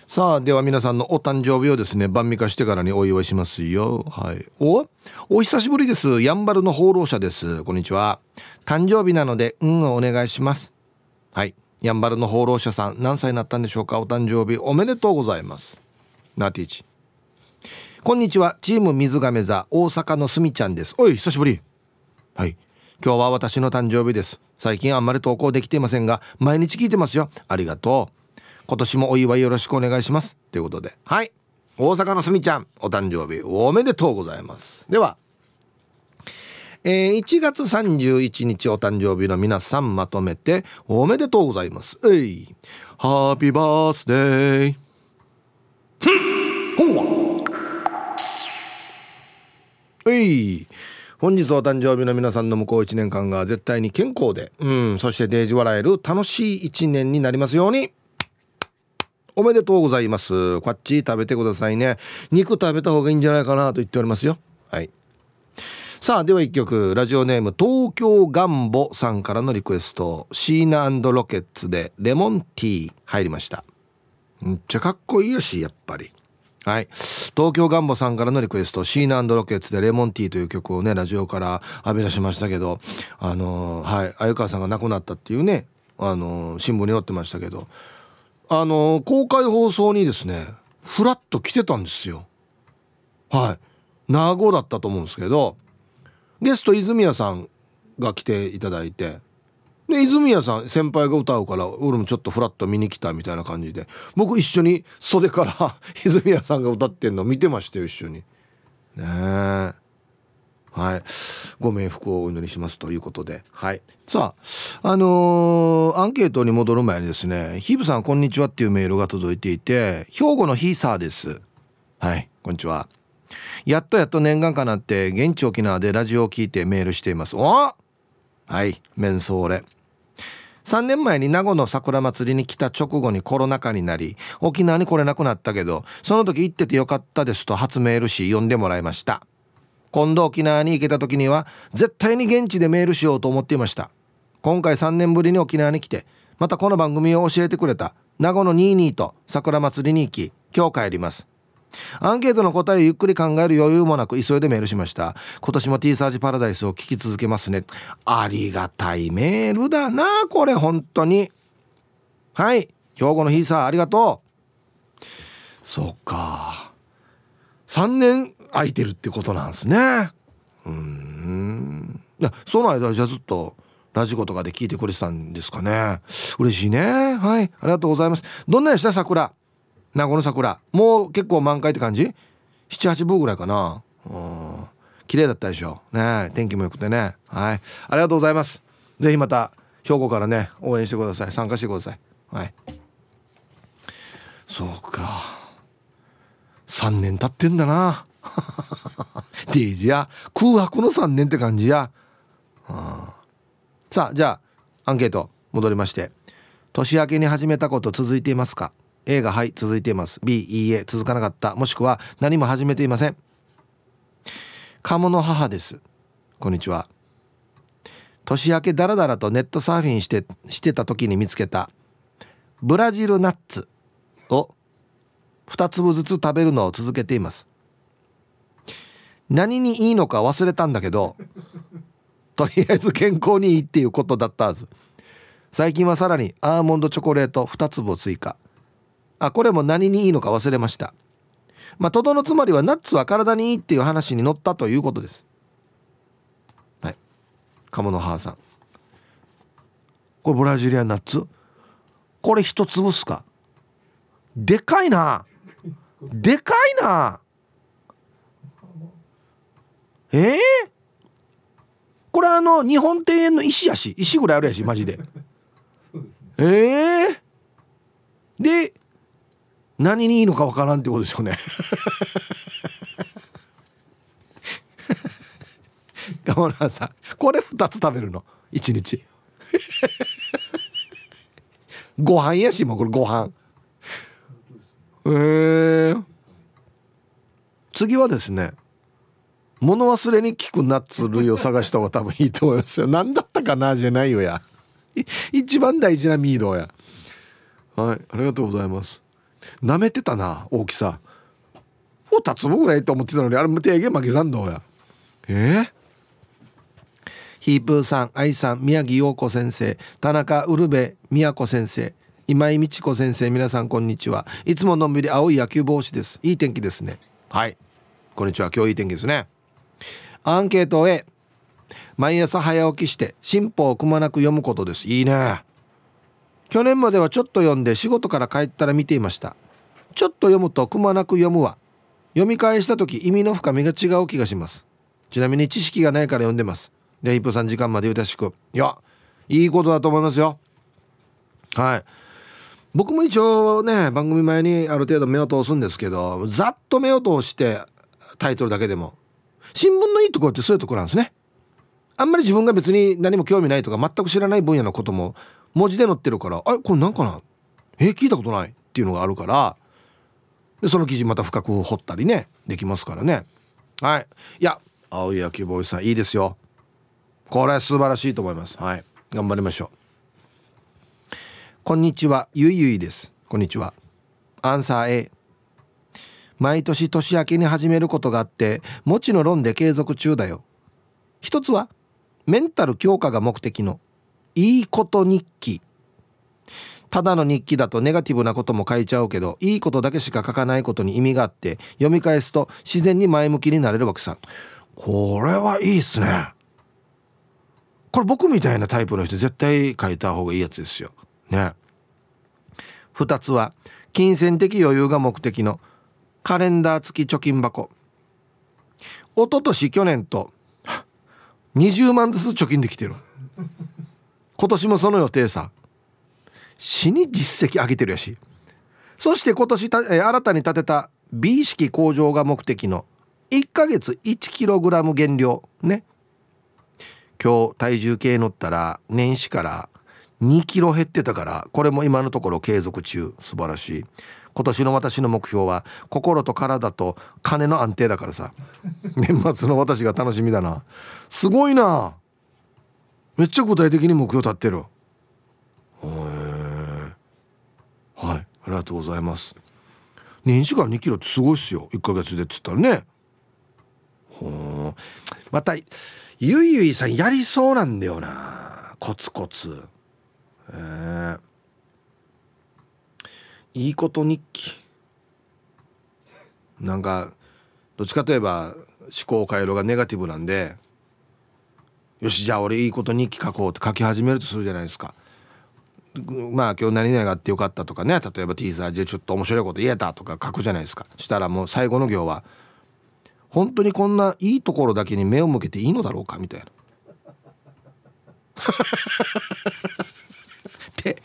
さあでは皆さんのお誕生日をですね晩味化してからにお祝いしますよ。はい。おお久しぶりです。やんばるの放浪者です。こんにちは。誕生日なのでうんお願いします。はい。やんばるの放浪者さん何歳になったんでしょうか？お誕生日おめでとうございます。ナティーチ。こんにちは。チーム水亀座大阪のすみちゃんです。おい久しぶり。はい。今日は私の誕生日です。最近あんまり投稿できていませんが毎日聞いてますよ。ありがとう。今年もお祝いよろしくお願いします。ということで。はい。大阪のすみちゃんお誕生日おめでとうございます。ではえー、1月31日お誕生日の皆さんまとめておめでとうございますえいハッピーバースデーふんほうえい本日お誕生日の皆さんの向こう1年間が絶対に健康で、うん、そしてデージ笑える楽しい1年になりますように。おめでとうございます。こっち食べてくださいね。肉食べた方がいいんじゃないかなと言っておりますよ。はい。さあ、では一曲、ラジオネーム東京ガンボさんからのリクエスト、シーナロケッツでレモンティー入りました。めっちゃかっこいいやし、やっぱり。はい。東京ガンボさんからのリクエスト、シーナロケッツでレモンティーという曲をね、ラジオから浴び出しましたけど、あのー、はい、鮎川さんが亡くなったっていうね、あのー、新聞に載ってましたけど、あの公開放送にですねフラッと来てたんですよはい名護だったと思うんですけどゲスト泉谷さんが来ていただいて。で泉谷さん先輩が歌うから俺もちょっとフラッと見に来たみたいな感じで。僕一緒に袖から 泉谷さんが歌ってんの見てましたよ一緒に。ねえ。はい、ご冥福をお祈りしますということで、はい、さあ、あのー、アンケートに戻る前にですね「ヒブさんこんにちは」っていうメールが届いていて兵庫のヒーサーです。はい。こんにちは。やっとやっと念願かなって現地沖縄でラジオを聞いてメールしています。おはいメンソーレ。3年前に名護の桜祭りに来た直後にコロナ禍になり沖縄に来れなくなったけどその時行っててよかったですと初メールし読んでもらいました。今度沖縄に行けた時には絶対に現地でメールしようと思っていました。今回3年ぶりに沖縄に来てまたこの番組を教えてくれた名護の22と桜祭りに行き今日帰ります。アンケートの答えをゆっくり考える余裕もなく急いでメールしました。今年も T サージパラダイスを聞き続けますね。ありがたいメールだなこれ本当に。はい。兵庫の日さありがとう。そっか。3年空いてるってことなんですね。うん。いやその間じゃあずっとラジコとかで聞いてくれてたんですかね。嬉しいね。はい。ありがとうございます。どんなでした？桜。名護の桜。もう結構満開って感じ？78分ぐらいかな。うん。綺麗だったでしょ。ね天気も良くてね。はい。ありがとうございます。ぜひまた兵庫からね応援してください。参加してください。はい。そうか。3年経ってんだな。デイジや。空白の3年って感じや、さあじゃあアンケート戻りまして。年明けに始めたこと続いていますか？A がはい続いています。B いいえ続かなかった。もしくは何も始めていません。鴨の母です。こんにちは。年明けダラダラとネットサーフィンしてしてた時に見つけたブラジルナッツを2粒ずつ食べるのを続けています。何にいいのか忘れたんだけど とりあえず健康にいいっていうことだったはず。最近はさらにアーモンドチョコレート2粒を追加。あこれも何にいいのか忘れました。まあとどのつまりはナッツは体にいいっていう話に乗ったということです。はい。鴨の母さん。これブラジリアンナッツ？これ一粒っすか？でかいな。でかいな。えー、これあの日本庭園の石やし。石ぐらいあるやしマジで。ええー、で何にいいのかわからんってことですよね。ガモナさんこれ2つ食べるの？1日。ご飯やしもうこれご飯。えー、次はですね物忘れに効くナッツ類を探した方が多分いいと思いますよ。何だったかな？じゃないよや。一番大事なミードや。はいありがとうございます。舐めてたな大きさ。2粒ぐらいと思ってたのにあれ無定限巻き算どうや。え？ー、ヒープーさん愛さん宮城陽子先生田中ウルベ宮子先生今井美智子先生皆さんこんにちは。いつものんびり青い野球帽子です。いい天気ですね。はい。こんにちは。今日いい天気ですね。アンケート A 毎朝早起きして進歩をくまなく読むことです。いいね去年まではちょっと読んで仕事から帰ったら見ていました。ちょっと読むとくまなく読むわ。読み返した時意味の深みが違う気がします。ちなみに知識がないから読んでます。で一歩3時間までゆたしく。いやいいことだと思いますよ。はい。僕も一応ね番組前にある程度目を通すんですけどざっと目を通してタイトルだけでも。新聞のいいところってそういうところなんですね。あんまり自分が別に何も興味ないとか全く知らない分野のことも文字で載ってるからあれこれなんかな？え聞いたことない？っていうのがあるからでその記事また深く掘ったりねできますからね。はい。いや青い野球ボーイさんいいですよ。これ素晴らしいと思います。はい。頑張りましょう。こんにちは。ゆいゆいです。こんにちは。アンサー A 毎年年明けに始めることがあってもちの論で継続中だよ。一つはメンタル強化が目的の。いいこと日記。ただの日記だとネガティブなことも書いちゃうけどいいことだけしか書かないことに意味があって読み返すと自然に前向きになれるわけさこれはいいっすね。これ僕みたいなタイプの人絶対書いた方がいいやつですよ。ね。2つは金銭的余裕が目的のカレンダー付き貯金箱。一昨年去年と20万ずつ貯金できてる。今年もその予定さ。死に実績上げてるやし。そして今年た、新たに建てた美意識向上が目的の1ヶ月 1kg 減量。ね。今日体重計乗ったら年始から2キロ減ってたからこれも今のところ継続中。素晴らしい。今年の私の目標は心と体と金の安定だからさ。年末の私が楽しみだな。すごいな。めっちゃ具体的に目標立ってるはい。ありがとうございます。年始から2キロってすごいっすよ。1ヶ月でっつったらね。ほまたゆいゆいさんやりそうなんだよな。コツコツ。えー、いいこと日記。なんかどっちかといえば思考回路がネガティブなんでよしじゃあ俺いいこと日記書こうって書き始めるとするじゃないですか。まあ今日何々があってよかったとかね。例えばティーザーでちょっと面白いこと言えたとか書くじゃないですか。したらもう最後の行は本当にこんないいところだけに目を向けていいのだろうかみたいな。って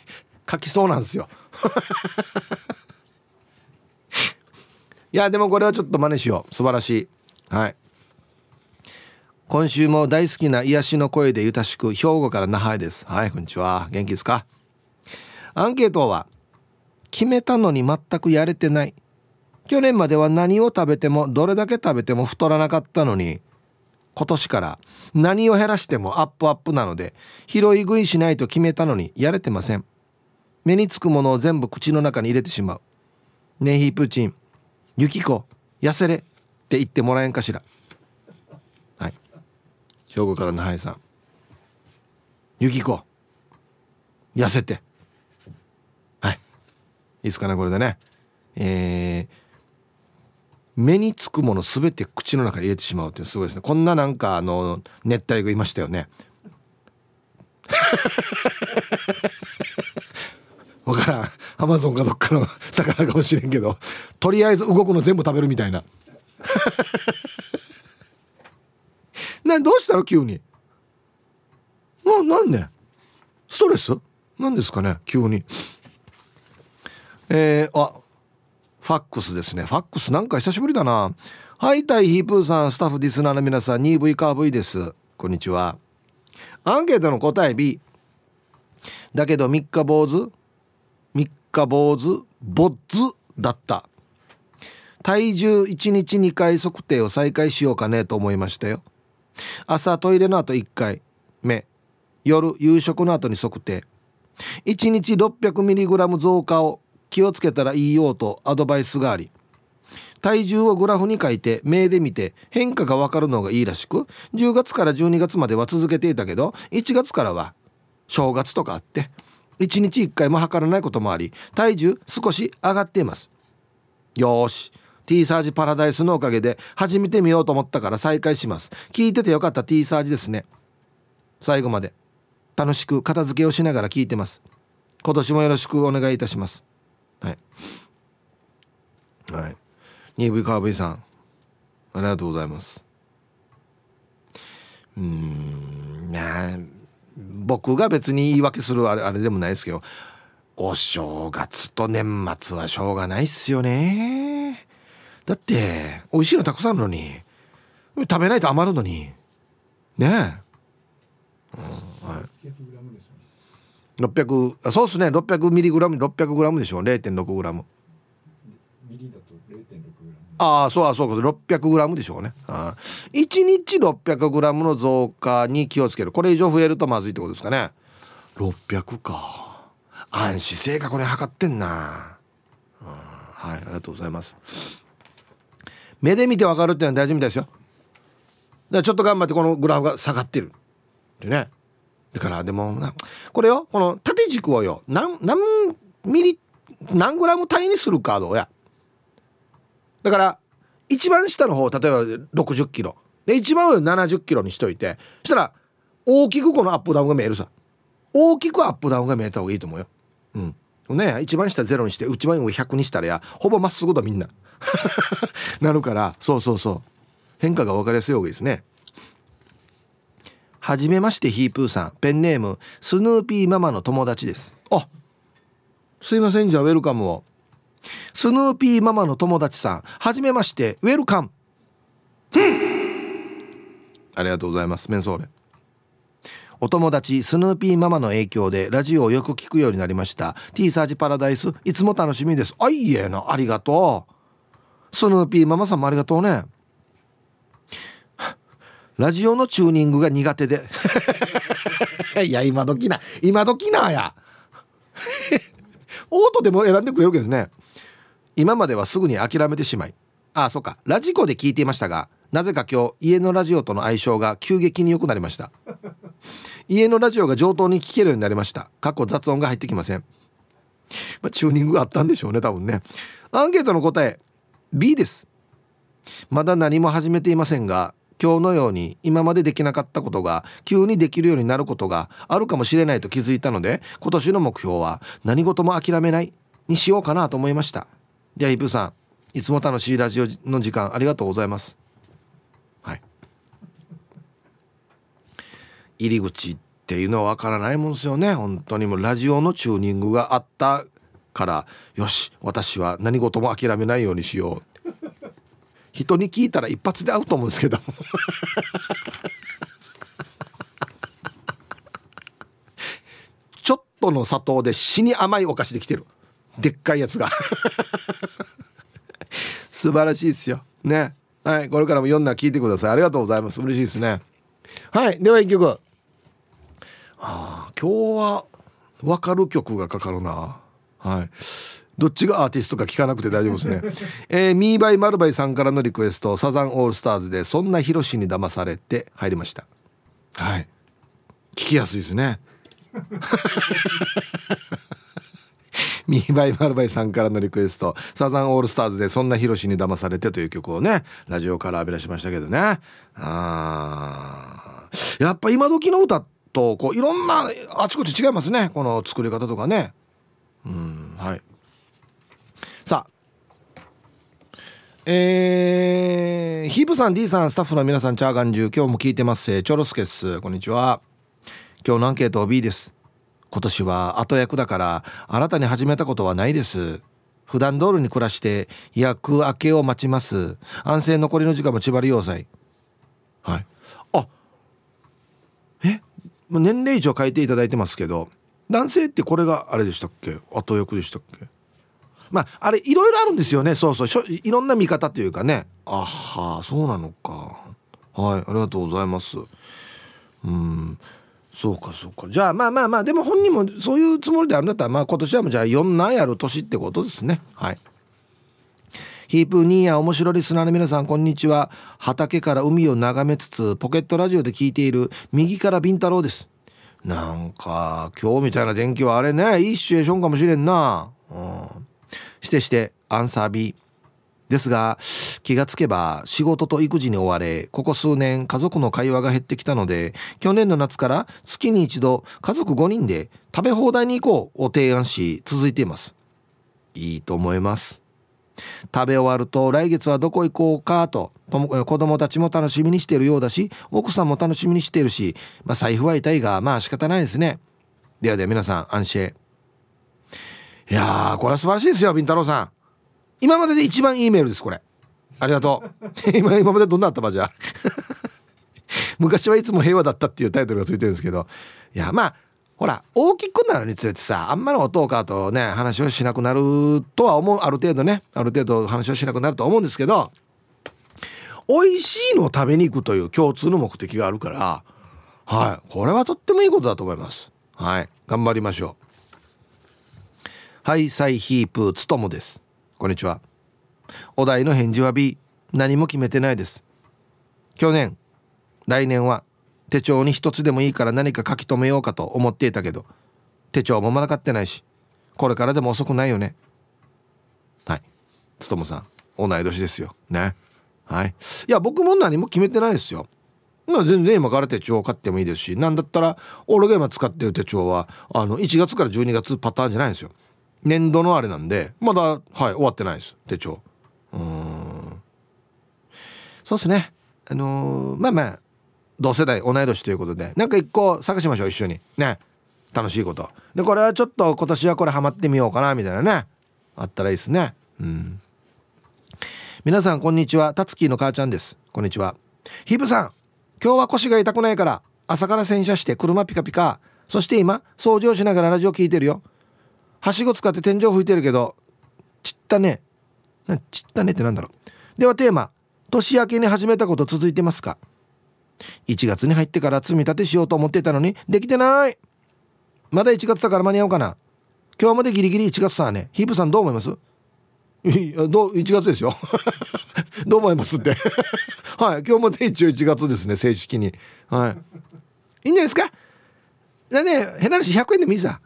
書きそうなんですよ。いやでもこれはちょっと真似しよう。素晴らしい。はい。今週も大好きな癒しの声でゆたしく兵庫から那覇へです。はいこんにちは。元気ですか？アンケートは決めたのに全くやれてない。去年までは何を食べてもどれだけ食べても太らなかったのに今年から何を減らしてもアップアップなので拾い食いしないと決めたのにやれてません。目につくものを全部口の中に入れてしまう。ねえヒープーチンユキコ痩せれって言ってもらえんかしら。兵庫からのハイさん。ユキコ痩せて。はい。いいですかねこれでね。えー目につくもの全て口の中に入れてしまうっていうすごいですね。こんななんかあの熱帯魚いましたよね。わからん。アマゾンかどっかの魚かもしれんけど。とりあえず動くの全部食べるみたいな。などうしたの？急に。ななんで？ストレス？なんですかね？急に。えー、あファックスですね。ファックスなんか久しぶりだな。はいタイヒープーさんスタッフディスナーの皆さん 2V カー V です。こんにちは。アンケートの答え B だけど3日坊主3日坊主ボッズだった。体重1日2回測定を再開しようかねと思いましたよ。朝トイレの後1回目。夜夕食の後に測定。1日 600mg 増加を気をつけたらいいよとアドバイスがあり。体重をグラフに書いて目で見て変化が分かるのがいいらしく10月から12月までは続けていたけど1月からは正月とかあって1日1回も測らないこともあり体重少し上がっています。よし。T サージパラダイスのおかげで始めてみようと思ったから再開します。聞いててよかった T サージですね。最後まで。楽しく片付けをしながら聞いてます。今年もよろしくお願いいたします。はい。はい。2V カーブイさん。ありがとうございます。うん。ね僕が別に言い訳するあれあれでもないですけどお正月と年末はしょうがないっすよね。だって美味しいのたくさんあるのに食べないと余るのに。ねえ、うんはい、600そうっすね。600mg600g でしょ 0.6g ああそうあそうか。600g でしょうね。あ1日 600g の増加に気をつける。これ以上増えるとまずいってことですかね。600か。暗視正確に測ってんな、はい。ありがとうございます目で見て分かるっていうのは大事みたいですよ。だからちょっと頑張ってこのグラフが下がってる。でね。だからでもなこれよこの縦軸をよ何何ミリ何グラム単位にするかどうや。だから一番下の方例えば60キロ。で一番上70キロにしといて。そしたら大きくこのアップダウンが見えるさ。大きくアップダウンが見えた方がいいと思うよ。うん。ね一番下ゼロにして一番上100にしたらやほぼまっすぐだみんな。なるからそうそうそう。変化が分かりやすい方がいいですね。はじめましてヒープーさん。ペンネームスヌーピーママの友達です。あすいませんじゃあウェルカムを。スヌーピーママの友達さん。はじめましてウェルカム。ありがとうございます。メンソーレ。お友達スヌーピーママの影響でラジオをよく聞くようになりました。T サージパラダイスいつも楽しみです。あいえなありがとう。スヌーピーママさんもありがとうね。ラジオのチューニングが苦手で。いや今時な。今時なや。オートでも選んでくれるけどね。今まではすぐに諦めてしまい。ああそうか。ラジコで聞いていましたがなぜか今日家のラジオとの相性が急激に良くなりました。家のラジオが上等に聞けるようになりました。過去雑音が入ってきません、まあ、チューニングがあったんでしょうね多分ね。アンケートの答え B です。まだ何も始めていませんが今日のように今までできなかったことが急にできるようになることがあるかもしれないと気づいたので今年の目標は何事も諦めないにしようかなと思いました。ではイブさんいつも楽しいラジオの時間ありがとうございますはい入り口っていうのはわからないもんですよね。本当にもうラジオのチューニングがあったから。よし私は何事も諦めないようにしよう。人に聞いたら一発で合うと思うんですけど ちょっとの砂糖で死に甘いお菓子できてる。でっかいやつが。素晴らしいですよ。ね。はいこれからも読んだら聞いてください。ありがとうございます。嬉しいですね。はいでは一曲。あ今日は分かる曲がかかるな。はい。どっちがアーティストか聞かなくて大丈夫ですね。えー、ミーバイマルバイさんからのリクエストサザンオールスターズでそんなヒロシに騙されて入りました。はい。聞きやすいですね。ミーバイマルバイさんからのリクエストサザンオールスターズでそんなヒロシに騙されてという曲をねラジオから浴び出しましたけどね。あやっぱ今時の歌とこういろんなあちこち違いますね。この作り方とかね。うんはい。さあ。えー、ヒープさん D さんスタッフの皆さんチャーガンジュ今日も聞いてます。チョロスケスこんにちは。今日のアンケート B です。今年は後役だから新たに始めたことはないです。普段通りに暮らして役明けを待ちます。安静残りの時間も千葉り要塞。はい。あえ？年齢以上書いていただいてますけど男性ってこれがあれでしたっけ？後役でしたっけ？まああれいろいろあるんですよね。そうそう。いろんな見方というかね。あはそうなのか。はいありがとうございます。うん。そうかそうか。じゃあまあまあまあでも本人もそういうつもりであるんだったらまあ今年はもうじゃあ4年やる年ってことですね。はい。ヒープニーや面白リスナーの皆さんこんにちは。畑から海を眺めつつポケットラジオで聞いている右からビンタロウです。なんか今日みたいな天気はあれね。いいシチュエーションかもしれんな。うん。してしてアンサー B ですが気がつけば仕事と育児に追われここ数年家族の会話が減ってきたので去年の夏から月に一度家族5人で食べ放題に行こうを提案し続いています。いいと思います。食べ終わると来月はどこ行こうかと子供たちも楽しみにしているようだし奥さんも楽しみにしているし、まあ、財布は痛いがまあ仕方ないですね。ではでは皆さん安心いやーこれは素晴らしいですよビンタロウさん。今までで一番いいメールですこれ。ありがとう。今今までどんなあったばじゃ。昔はいつも平和だったっていうタイトルがついてるんですけど。いやまあほら大きくなるにつれてさあんまり音かとね話をしなくなるとは思うある程度ねある程度話をしなくなると思うんですけど美味しいのを食べに行くという共通の目的があるからはいこれはとってもいいことだと思います。はい頑張りましょう。ハイサイヒープつともです。こんにちは。お題の返事は B 何も決めてないです。去年来年は手帳に一つでもいいから何か書き留めようかと思っていたけど手帳もまだ買ってないしこれからでも遅くないよね。はい。つともさん同い年ですよ。ね。はい。いや僕も何も決めてないですよ。まあ全然今から手帳を買ってもいいですし何だったら俺が今使ってる手帳はあの1月から12月パターンじゃないんですよ。年度のあれなんでまだはい終わってないです。手帳。うん。そうっすね。あのー、まあまあ同世代同い年ということで。なんか一個探しましょう一緒に。ね。楽しいこと。でこれはちょっと今年はこれハマってみようかなみたいなね。あったらいいですね。うん。皆さんこんにちは。たつきの母ちゃんです。こんにちは。ヒブさん今日は腰が痛くないから朝から洗車して車ピカピカ。そして今掃除をしながらラジオ聞いてるよ。はしご使って天井拭いてるけどちったね。ちったねってなんだろう。ではテーマ年明けに始めたこと続いてますか？1月に入ってから積み立てしようと思ってたのにできてない。まだ1月だから間に合うかな。今日までギリギリ1月さね。ヒープさんどう思います？いやどう1月ですよ。どう思いますって。はい。今日まで一応1月ですね正式に。はい。いいんじゃないですか？だね変な話100円でもいいさ。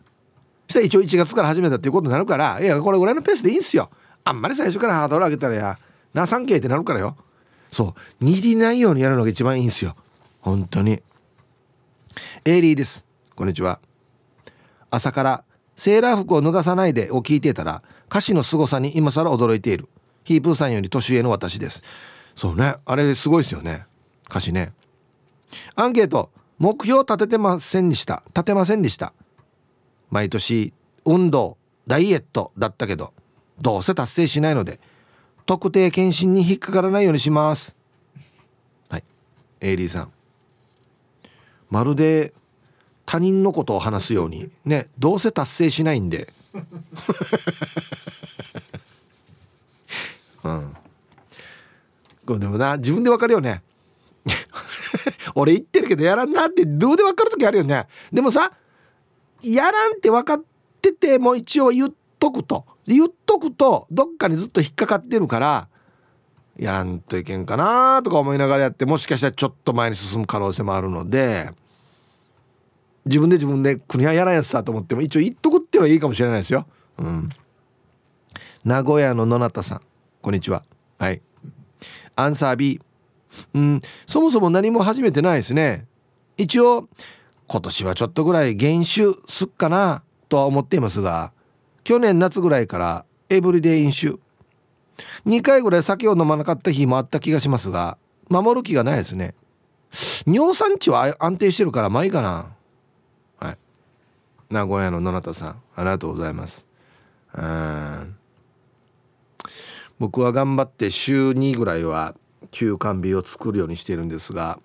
したら一応1月から始めたっていうことになるからいやこれぐらいのペースでいいんすよ。あんまり最初からハードル上げたらやなさんけってなるからよ。そう。握りないようにやるのが一番いいんですよ。本当に。エイリーです。こんにちは。朝からセーラー服を脱がさないでを聞いていたら歌詞の凄さに今更驚いている。ヒープーさんより年上の私です。そうね。あれすごいですよね。歌詞ね。アンケート。目標立ててませんでした。立てませんでした。毎年運動ダイエットだったけどどうせ達成しないので特定検診に引っかからないようにします。はい。エイリーさん。まるで他人のことを話すようにねどうせ達成しないんで。うん。これでもな自分でわかるよね。俺言ってるけどやらんなってどうでわかる時あるよね。でもさやらんって分かってても一応言っとくと。言っとくとどっかにずっと引っかかってるからやらんといけんかなとか思いながらやってもしかしたらちょっと前に進む可能性もあるので自分で自分で国はやらんやつさと思っても一応言っとくっていうのはいいかもしれないですよ。うん、名古屋の野中さんこんにちは。はい。アンサー B。うん、そもそも何も始めてないですね。一応今年はちょっとぐらい減酒すっかなとは思っていますが去年夏ぐらいからエブリデイ飲酒。2回ぐらい酒を飲まなかった日もあった気がしますが守る気がないですね。尿酸値は安定してるからまあいいかな。はい。名古屋の野中さんありがとうございます。うん。僕は頑張って週2ぐらいは休館日を作るようにしてるんですが、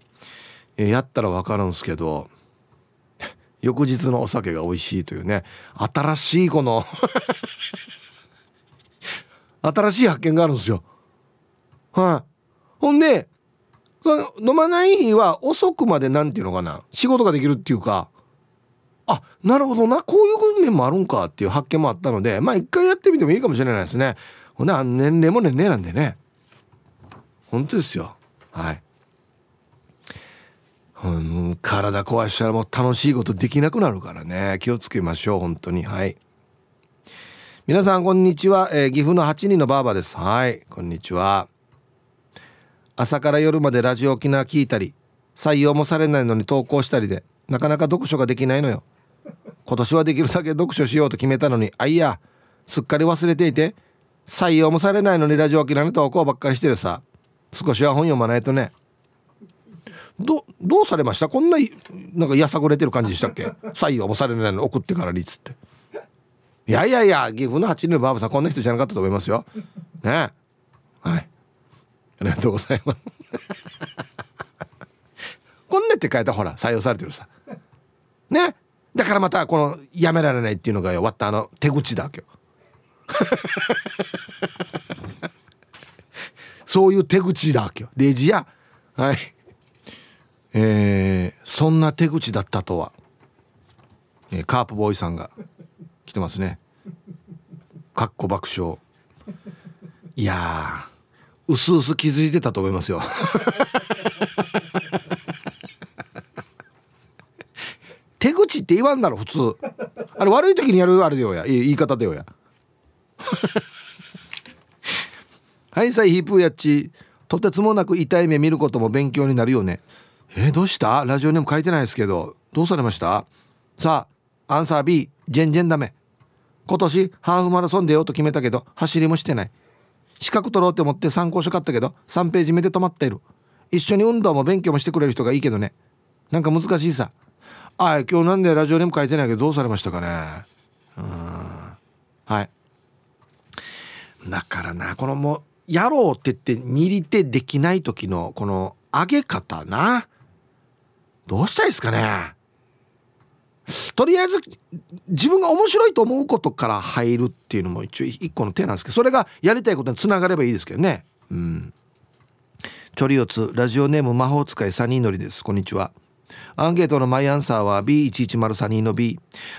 やったら分かるんですけど翌日のお酒が美味しいというね。新しいこの 新しい発見があるんですよ。はい、ほんでその飲まない日は遅くまで何て言うのかな。仕事ができるっていうか。あなるほどな。こういう面もあるんかっていう発見もあったのでまあ一回やってみてもいいかもしれないですね。ほんで年齢も年齢なんでね。本当ですよ。はい。うん体壊したらもう楽しいことできなくなるからね。気をつけましょう本当に。はい。皆さんこんにちは、えー、岐阜の8人のばあばです。はい。こんにちは。朝から夜までラジオ沖縄聞いたり採用もされないのに投稿したりでなかなか読書ができないのよ。今年はできるだけ読書しようと決めたのにあいやすっかり忘れていて採用もされないのにラジオ沖縄の投稿ばっかりしてるさ。少しは本読まないとね。どどうされました？こんななんかやさぐれてる感じでしたっけ？採用もされないの送ってからにっつって。いやいやいや岐阜の八人のバーバさんこんな人じゃなかったと思いますよ。ねはい。ありがとうございます。こんなって書いたほら採用されてるさ。ねだからまたこのやめられないっていうのが終わったあの手口だわけよ。そういう手口だわけよ。デジや。はい。えー、そんな手口だったとは、えー、カープボーイさんが来てますね。かっこ爆笑。いやうすうす気づいてたと思いますよ。手口って言わんだろ普通。あれ悪い時にやるあれでよや。言い方でよや。はいさいヒープーやっち。とてつもなく痛い目見ることも勉強になるよね。えー、どうした？ラジオネーム書いてないですけど。どうされました？さあアンサー B ジェンジェンダメ。今年ハーフマラソン出ようと決めたけど走りもしてない。資格取ろうって思って参考書買ったけど3ページ目で止まっている。一緒に運動も勉強もしてくれる人がいいけどね。なんか難しいさ。あ今日なんでラジオネーム書いてないけどどうされましたかね？うん。はい。だからなこのもうやろうって言って握り手できない時のこの上げ方な。どうしたいですかね？とりあえず自分が面白いと思うことから入るっていうのも一応一個の手なんですけどそれがやりたいことにつながればいいですけどね。うん。チョリオツラジオネーム魔法使いサニーノリです。こんにちは。アンケートのマイアンサーは B1103 2の B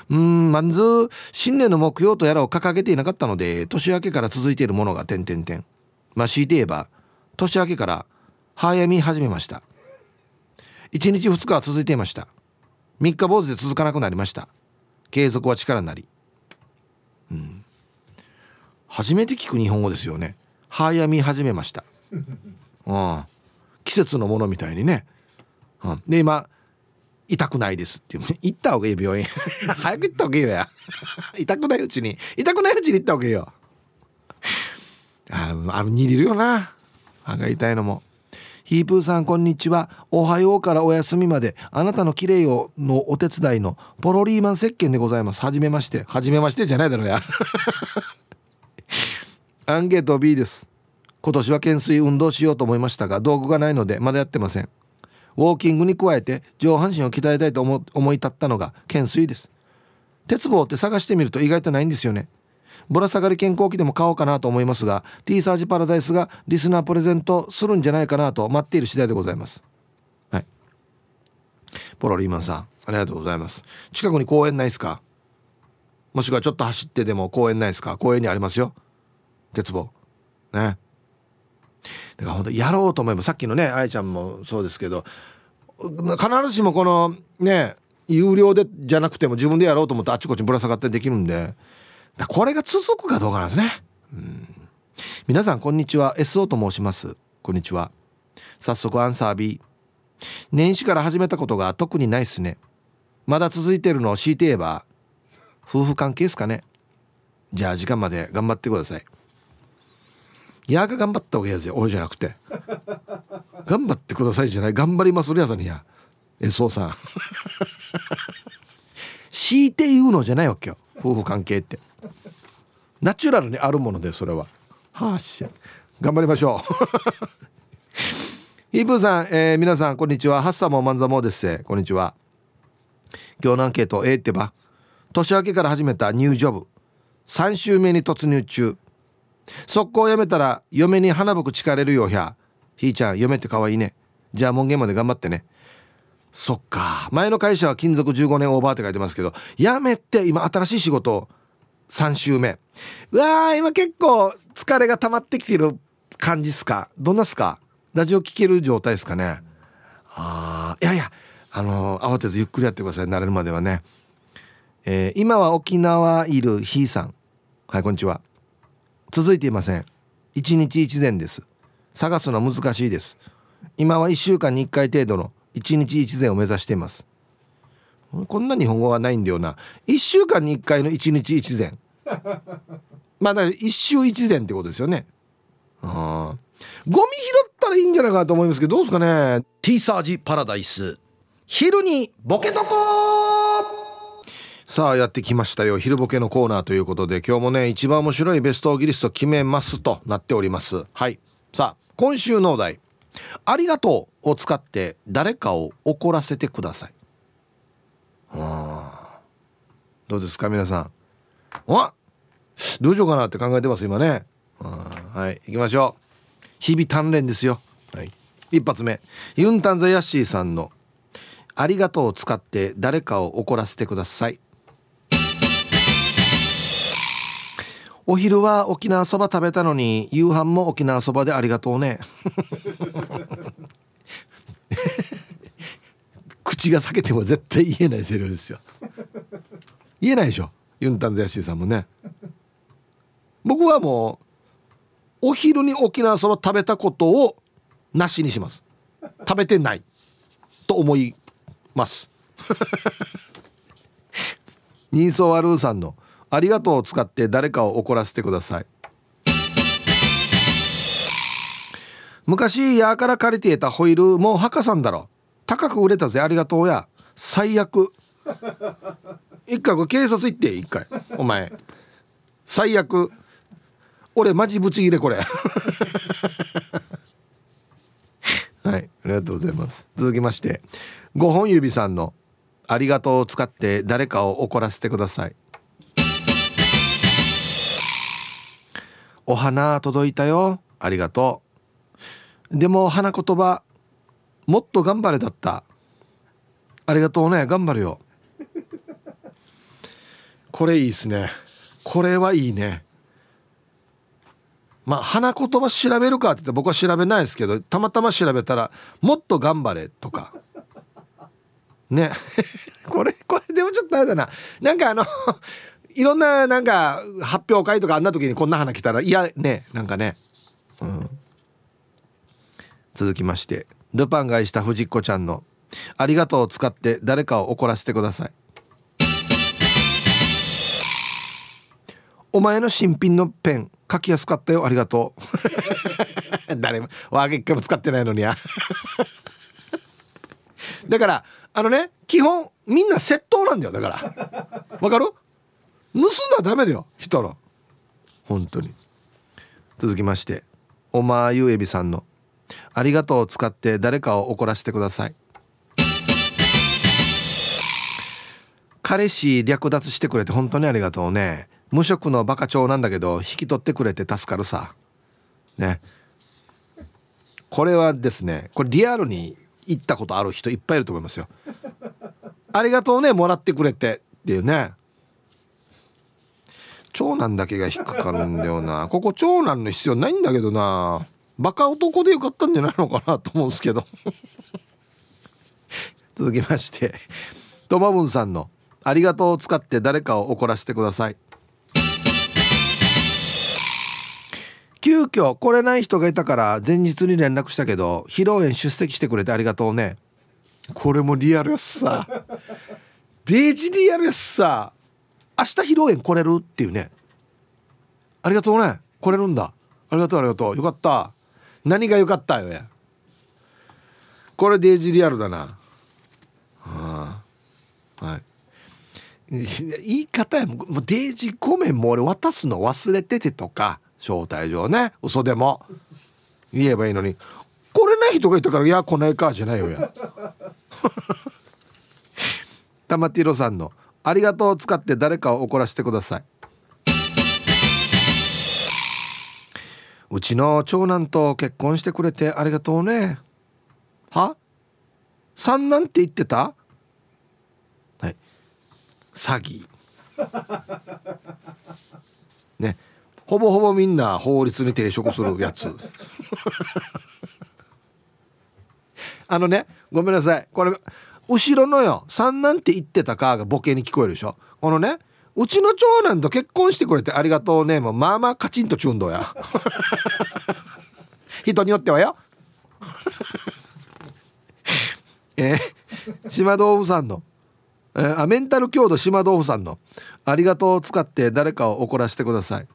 うんまず新年の目標とやらを掲げていなかったので年明けから続いているものが点々点まあ強いて言えば年明けから早見始めました。1日2日は続いていました。3日坊主で続かなくなりました。継続は力なり。うん。初めて聞く日本語ですよね。早見始めました。うん。季節のものみたいにね、うん、で今痛くないですっていう行った方がいい病院。早く行った方がいいよや。痛くないうちに。痛くないうちに行った方がいいよ。あのあの握るよな。歯が痛いのもヒープーさんこんにちは。おはようからお休みまで。あなたの綺麗をのお手伝いのポロリーマン石鹸でございます。はじめまして。はじめましてじゃないだろうや。アンケート B です。今年は懸垂運動しようと思いましたが道具がないのでまだやってません。ウォーキングに加えて上半身を鍛えたいと思思い立ったのが懸垂です。鉄棒って探してみると意外とないんですよね。ぶら下がり健康器でも買おうかなと思いますが T サージパラダイスがリスナープレゼントするんじゃないかなと待っている次第でございます。はい。ポロリーマンさんありがとうございます。近くに公園ないですか？もしくはちょっと走ってでも公園ないですか？公園にありますよ。鉄棒。ね。だから本当やろうと思えばさっきのね愛ちゃんもそうですけど必ずしもこのね有料でじゃなくても自分でやろうと思ってあっちこっちぶら下がってできるんでこれが続くかどうかなんですね、うん、皆さんこんにちは。SO と申します。こんにちは。早速アンサー B 年始から始めたことが特にないっすね。まだ続いてるのを強いて言えば夫婦関係ですかね。じゃあ時間まで頑張ってください。いやが頑張った方がいいやつよ。俺じゃなくて。頑張ってくださいじゃない。頑張りますやさにや。えそうさん。強いて言うのじゃないわけよ。夫婦関係って。ナチュラルにあるものでそれは。はあし頑張りましょう。ヒープーさん、えー、皆さんこんにちは。ハッサモマンザモです。こんにちは。今日のアンケート A ってば。年明けから始めたニュージョブ。3週目に突入中。速攻やめたら嫁に花吹くかれるよひゃ。ひーちゃん嫁って可愛いね。じゃあ門限まで頑張ってね。そっか。前の会社は勤続15年オーバーって書いてますけどやめて今新しい仕事3週目。うわー今結構疲れが溜まってきてる感じっすか？どんなっすか？ラジオ聴ける状態ですかね？あいやいやあの慌てずゆっくりやってください。慣れるまではね、えー、今は沖縄いるひーさん。はいこんにちは。続いていません。一日一善です。探すの難しいです。今は1週間に1回程度の一日一善を目指しています。こんな日本語はないんだよな。1週間に1回の一日一善 まあだか週一善ってことですよね。ああ。ゴミ拾ったらいいんじゃないかなと思いますけどどうですかね。T サージパラダイス。昼にボケとこさあやってきましたよ。昼ボケのコーナーということで今日もね一番面白いベストギリスト決めますとなっております。はい。さあ今週のお題「ありがとう」を使って誰かを怒らせてくださいどうですか皆さん？あどうしようかなって考えてます今ね。はい行きましょう。日々鍛錬ですよ、はい、一発目。ユンタンザヤッシーさんの「ありがとう」を使って誰かを怒らせてください。お昼は沖縄そば食べたのに夕飯も沖縄そばでありがとうね。口が裂けても絶対言えないセリフですよ。言えないでしょ？ユンタンザヤシーさんもね。僕はもうお昼に沖縄そば食べたことをなしにします。食べてないと思います。人相悪うさんの「ありがとう」を使って誰かを怒らせてください。昔やから借りていたホイールもう墓さんだろ。高く売れたぜ。ありがとうや。最悪。一回これ警察行って一回。お前。最悪。俺マジブチギレこれ。はい。ありがとうございます。続きまして。5本指さんの「ありがとう」を使って誰かを怒らせてください。お花届いたよ。ありがとう。でも花言葉もっと頑張れだった。ありがとうね。頑張るよ。これいいっすね。これはいいね。まあ花言葉調べるかって言って僕は調べないですけどたまたま調べたら「もっと頑張れ」とか。ね。これこれでもちょっとあれだな。なんかあのいろんななんか発表会とかあんな時にこんな花来たらいやね。なんかね。うん。続きまして。ルパン買いした藤子ちゃんの「ありがとう」を使って誰かを怒らせてください。お前の新品のペン書きやすかったよ。ありがとう。誰もわげっかも使ってないのにや。だからあのね基本みんな窃盗なんだよ。だから。わかる？盗んだらダメだよ。人の。本当に。続きましておまゆえびさんの「ありがとう」を使って誰かを怒らせてください。彼氏略奪してくれて本当にありがとうね。無職のバカ長なんだけど引き取ってくれて助かるさ。ね。これはですねこれリアルに行ったことある人いっぱいいると思いますよ。ありがとうねもらってくれてっていうね。長男だけが引っかかるんだよな。ここ長男の必要ないんだけどな。バカ男でよかったんじゃないのかなと思うんですけど。続きましてトマブンさんの「ありがとう」を使って誰かを怒らせてください。急遽来れない人がいたから前日に連絡したけど披露宴出席してくれてありがとうね。これもリアルやっさ。デージリアルやっさ。明日披露宴来れるっていうね。ありがとうね。来れるんだ。ありがとうありがとう。よかった何がよかったよや。これデージリアルだな。はあ。はい。言い方やもうデージごめんもう俺渡すの忘れててとか招待状ね。嘘でも。言えばいいのに。これない人がいたからいや来ないかじゃないよや。玉ティロさんの「ありがとう」を使って誰かを怒らせてください。うちの長男と結婚してくれてありがとうね。は？三男って言ってた？はい。詐欺。ね。ほぼほぼみんな法律に抵触するやつ。あのねごめんなさい。これ後ろのよ三男って言ってたかがボケに聞こえるでしょ。このねうちの長男と結婚してくれてありがとうね。もうまあまあカチンとチュンドや。人によってはよ。えー、島豆腐さんの、えー、あメンタル強度島豆腐さんの「ありがとう」を使って誰かを怒らせてください。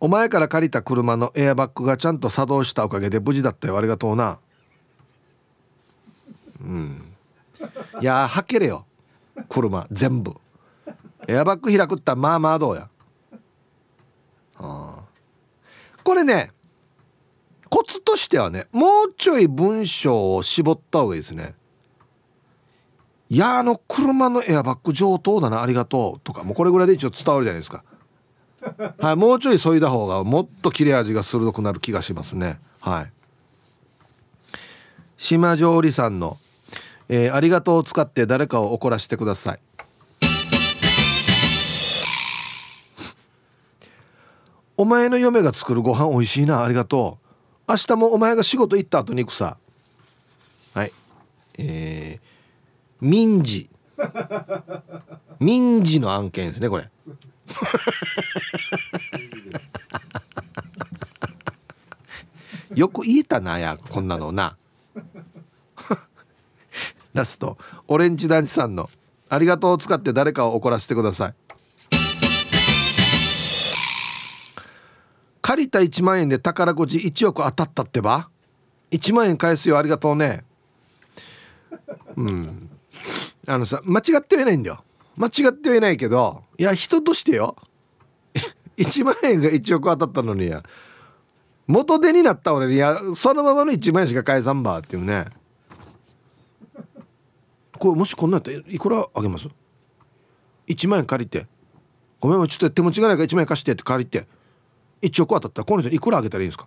お前から借りた車のエアバッグがちゃんと作動したおかげで無事だったよ。ありがとうな。うん。いやはけれよ。車全部。エアバッグ開くったらまあまあどうや。あこれねコツとしてはねもうちょい文章を絞った方がいいですねいやあの車のエアバッグ上等だなありがとうとかもうこれぐらいで一応伝わるじゃないですか。はいもうちょいそいだ方がもっと切れ味が鋭くなる気がしますね。はい。島上里さんのえー、ありがとうを使って誰かを怒らせてください。お前の嫁が作るご飯美味しいなありがとう。明日もお前が仕事行った後に行くさ。はい。えー、民事。民事の案件ですねこれ。よく言えたなやこんなのな。ラストオレンジ団地さんの「ありがとう」を使って誰かを怒らせてください。借りた1万円で宝くじ1億当たったってば？1万円返すよありがとうね。うん。あのさ間違ってはいないんだよ。間違ってはいないけどいや人としてよ。1万円が1億当たったのにや。元手になった俺にいや。そのままの1万円しか返さんばっていうね。これもしこんなんやったらいくらあげます ?1 万円借りて。ごめんちょっと手持ちがないから1万円貸してって借りて。1億当たったらこの人いくらあげたらいいんですか？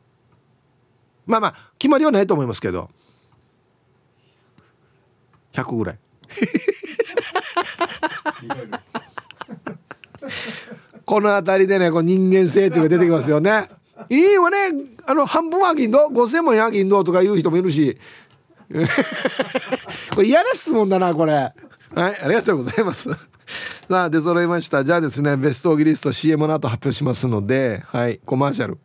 まあまあ決まりはないと思いますけど。100ぐらい。この辺りでねこう人間性っていうのが出てきますよね。いいわね。あの半分は銀ど5000万や銀どとか言う人もいるし。これ嫌な質問だなこれ。はいありがとうございます。さあ出揃いました。じゃあですねベストオギリスト CM の後発表しますのではいコマーシャル。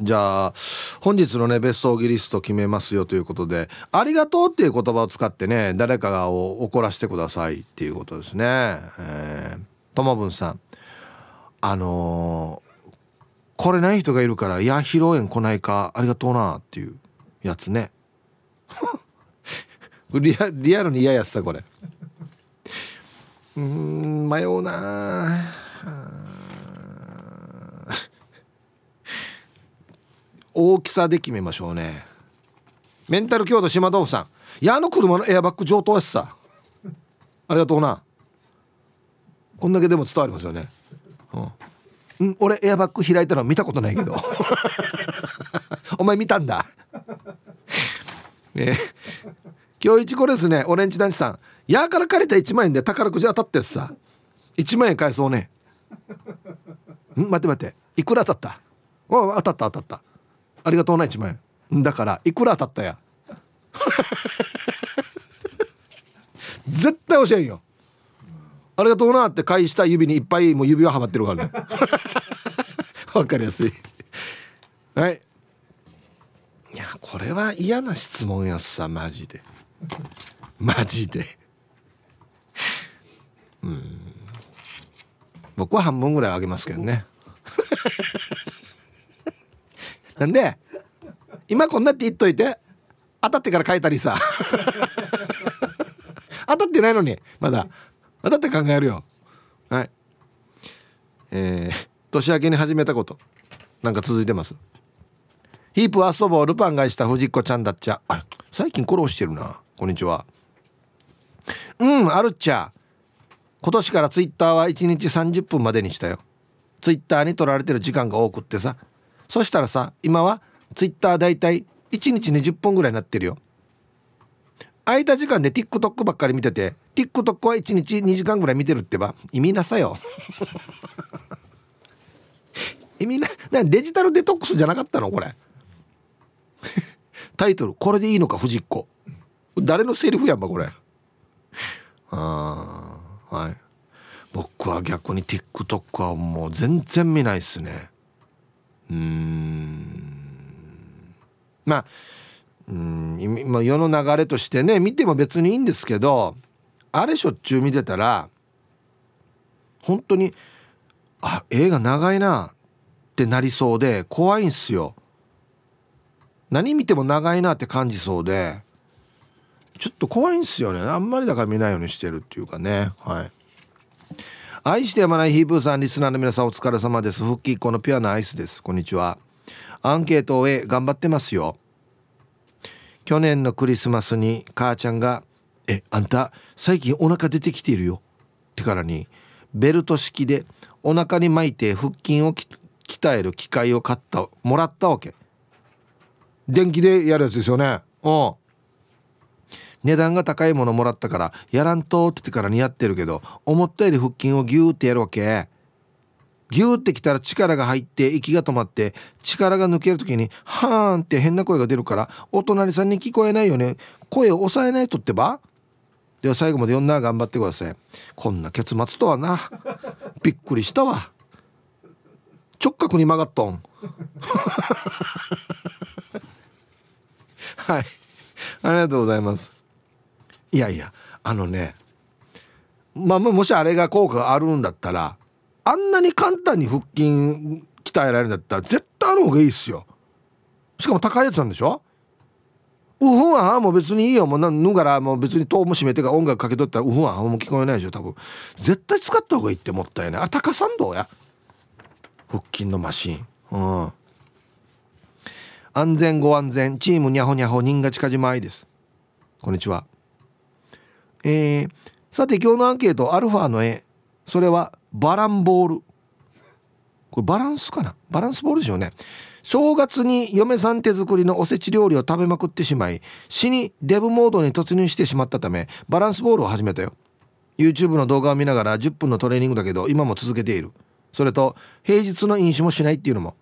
じゃあ本日のねベストオギリスト決めますよということで「ありがとう」っていう言葉を使ってね誰かを怒らせてくださいっていうことですね。えー、ともぶんさん。あのー、これない人がいるから「いや披露宴来ないかありがとうな」っていうやつね。リアリアルに嫌やさこれ。うん迷うな大きさで決めましょうね。メンタル強度島豆腐さん。いやあの車のエアバッグ上等やしさ。ありがとうな。こんだけでも伝わりますよね。うん、俺エアバッグ開いたの見たことないけど。お前見たんだ。え今日一個ですねオレンジ男子さん。やから借りた1万円で宝くじ当たってさ。1万円返そうね。ん？待って待って。いくら当たった？お当たった当たった。ありがとうな1万円。だからいくら当たったや。絶対教えんよ。ありがとうなって返した指にいっぱいもう指輪はまってるからね。わかりやすい。はい。いやこれは嫌な質問やさマジで。マジで。うん。僕は半分ぐらいあげますけどね。なんで今こんなって言っといて当たってから変えたりさ。当たってないのにまだ。当たって考えるよ。はい。えー、年明けに始めたこと。なんか続いてます。ヒープ遊ぼう。ルパンがした藤子ちゃんだっちゃ。最近苦労してるな。こんにちは。うんあるっちゃ。今年からツイッターは1日30分までにしたよ。ツイッターに取られてる時間が多くってさ。そしたらさ今はツイッターだいたい1日20本ぐらいになってるよ。空いた時間で TikTok ばっかり見てて TikTok は1日2時間ぐらい見てるってば。意味なさよ。意味ななデジタルデトックスじゃなかったのこれ。タイトル「これでいいのか藤子」誰のセリフやんばこれ。ああはい。僕は逆に TikTok はもう全然見ないっすね。うん。まあうん今世の流れとしてね見ても別にいいんですけどあれしょっちゅう見てたら本当にあ映画長いなってなりそうで怖いんすよ。何見ても長いなって感じそうでちょっと怖いんすよね。あんまりだから見ないようにしてるっていうかね。はい。愛してやまないヒープーさんリスナーの皆さんお疲れ様です。復帰っ子のピュアなアイスです。こんにちは。アンケートを終え頑張ってますよ。去年のクリスマスに母ちゃんが「えあんた最近お腹出てきているよ」ってからにベルト式でお腹に巻いて腹筋を鍛える機械を買ったもらったわけ。電気でやるやつですよね。うん。値段が高いものもらったからやらんとって言ってからにやってるけど思ったより腹筋をギューってやるわけ。ギューってきたら力が入って息が止まって力が抜ける時にハーンって変な声が出るからお隣さんに聞こえないよね。声を抑えないとってば。では最後まで読んな頑張ってください。こんな結末とはな。びっくりしたわ。直角に曲がっとん。はい。ありがとうございます。いやいやあのねまあもしあれが効果があるんだったらあんなに簡単に腹筋鍛えられるんだったら絶対あの方がいいっすよ。しかも高いやつなんでしょ？うふんはもう別にいいよ。もうぬがらもう別に戸も閉めてか音楽かけとったらうふんはもう聞こえないでしょ多分。絶対使った方がいいって思ったよねあ高参道や。腹筋のマシン。うん。安全ご安全。チームにゃほにゃほ人が近島愛です。こんにちは。えー、さて今日のアンケートアルファの絵。それはバランボール。これバランスかな？バランスボールでしょうね。正月に嫁さん手作りのおせち料理を食べまくってしまい死にデブモードに突入してしまったためバランスボールを始めたよ。YouTube の動画を見ながら10分のトレーニングだけど今も続けている。それと平日の飲酒もしないっていうのも。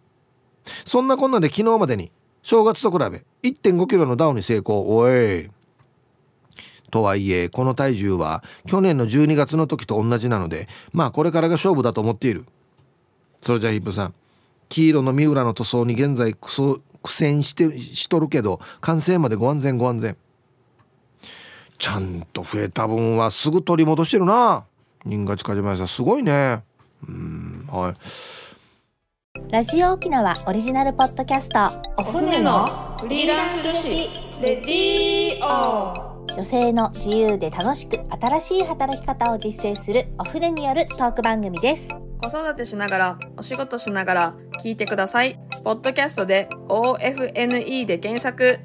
そんなこんなで昨日までに正月と比べ1 5キロのダウンに成功。おい。とはいえこの体重は去年の12月の時と同じなのでまあこれからが勝負だと思っている。それじゃあヒップさん黄色の三浦の塗装に現在苦戦してしとるけど完成までご安全ご安全。ちゃんと増えた分はすぐ取り戻してるな。人が近島さんすごいね。うんはい。ラジオ沖縄オリジナルポッドキャスト。お船のフリーランス女子レディオ女性の自由で楽しく新しい働き方を実践するお船によるトーク番組です。子育てしながらお仕事しながら聞いてください。ポッドキャストで OFNE で検索。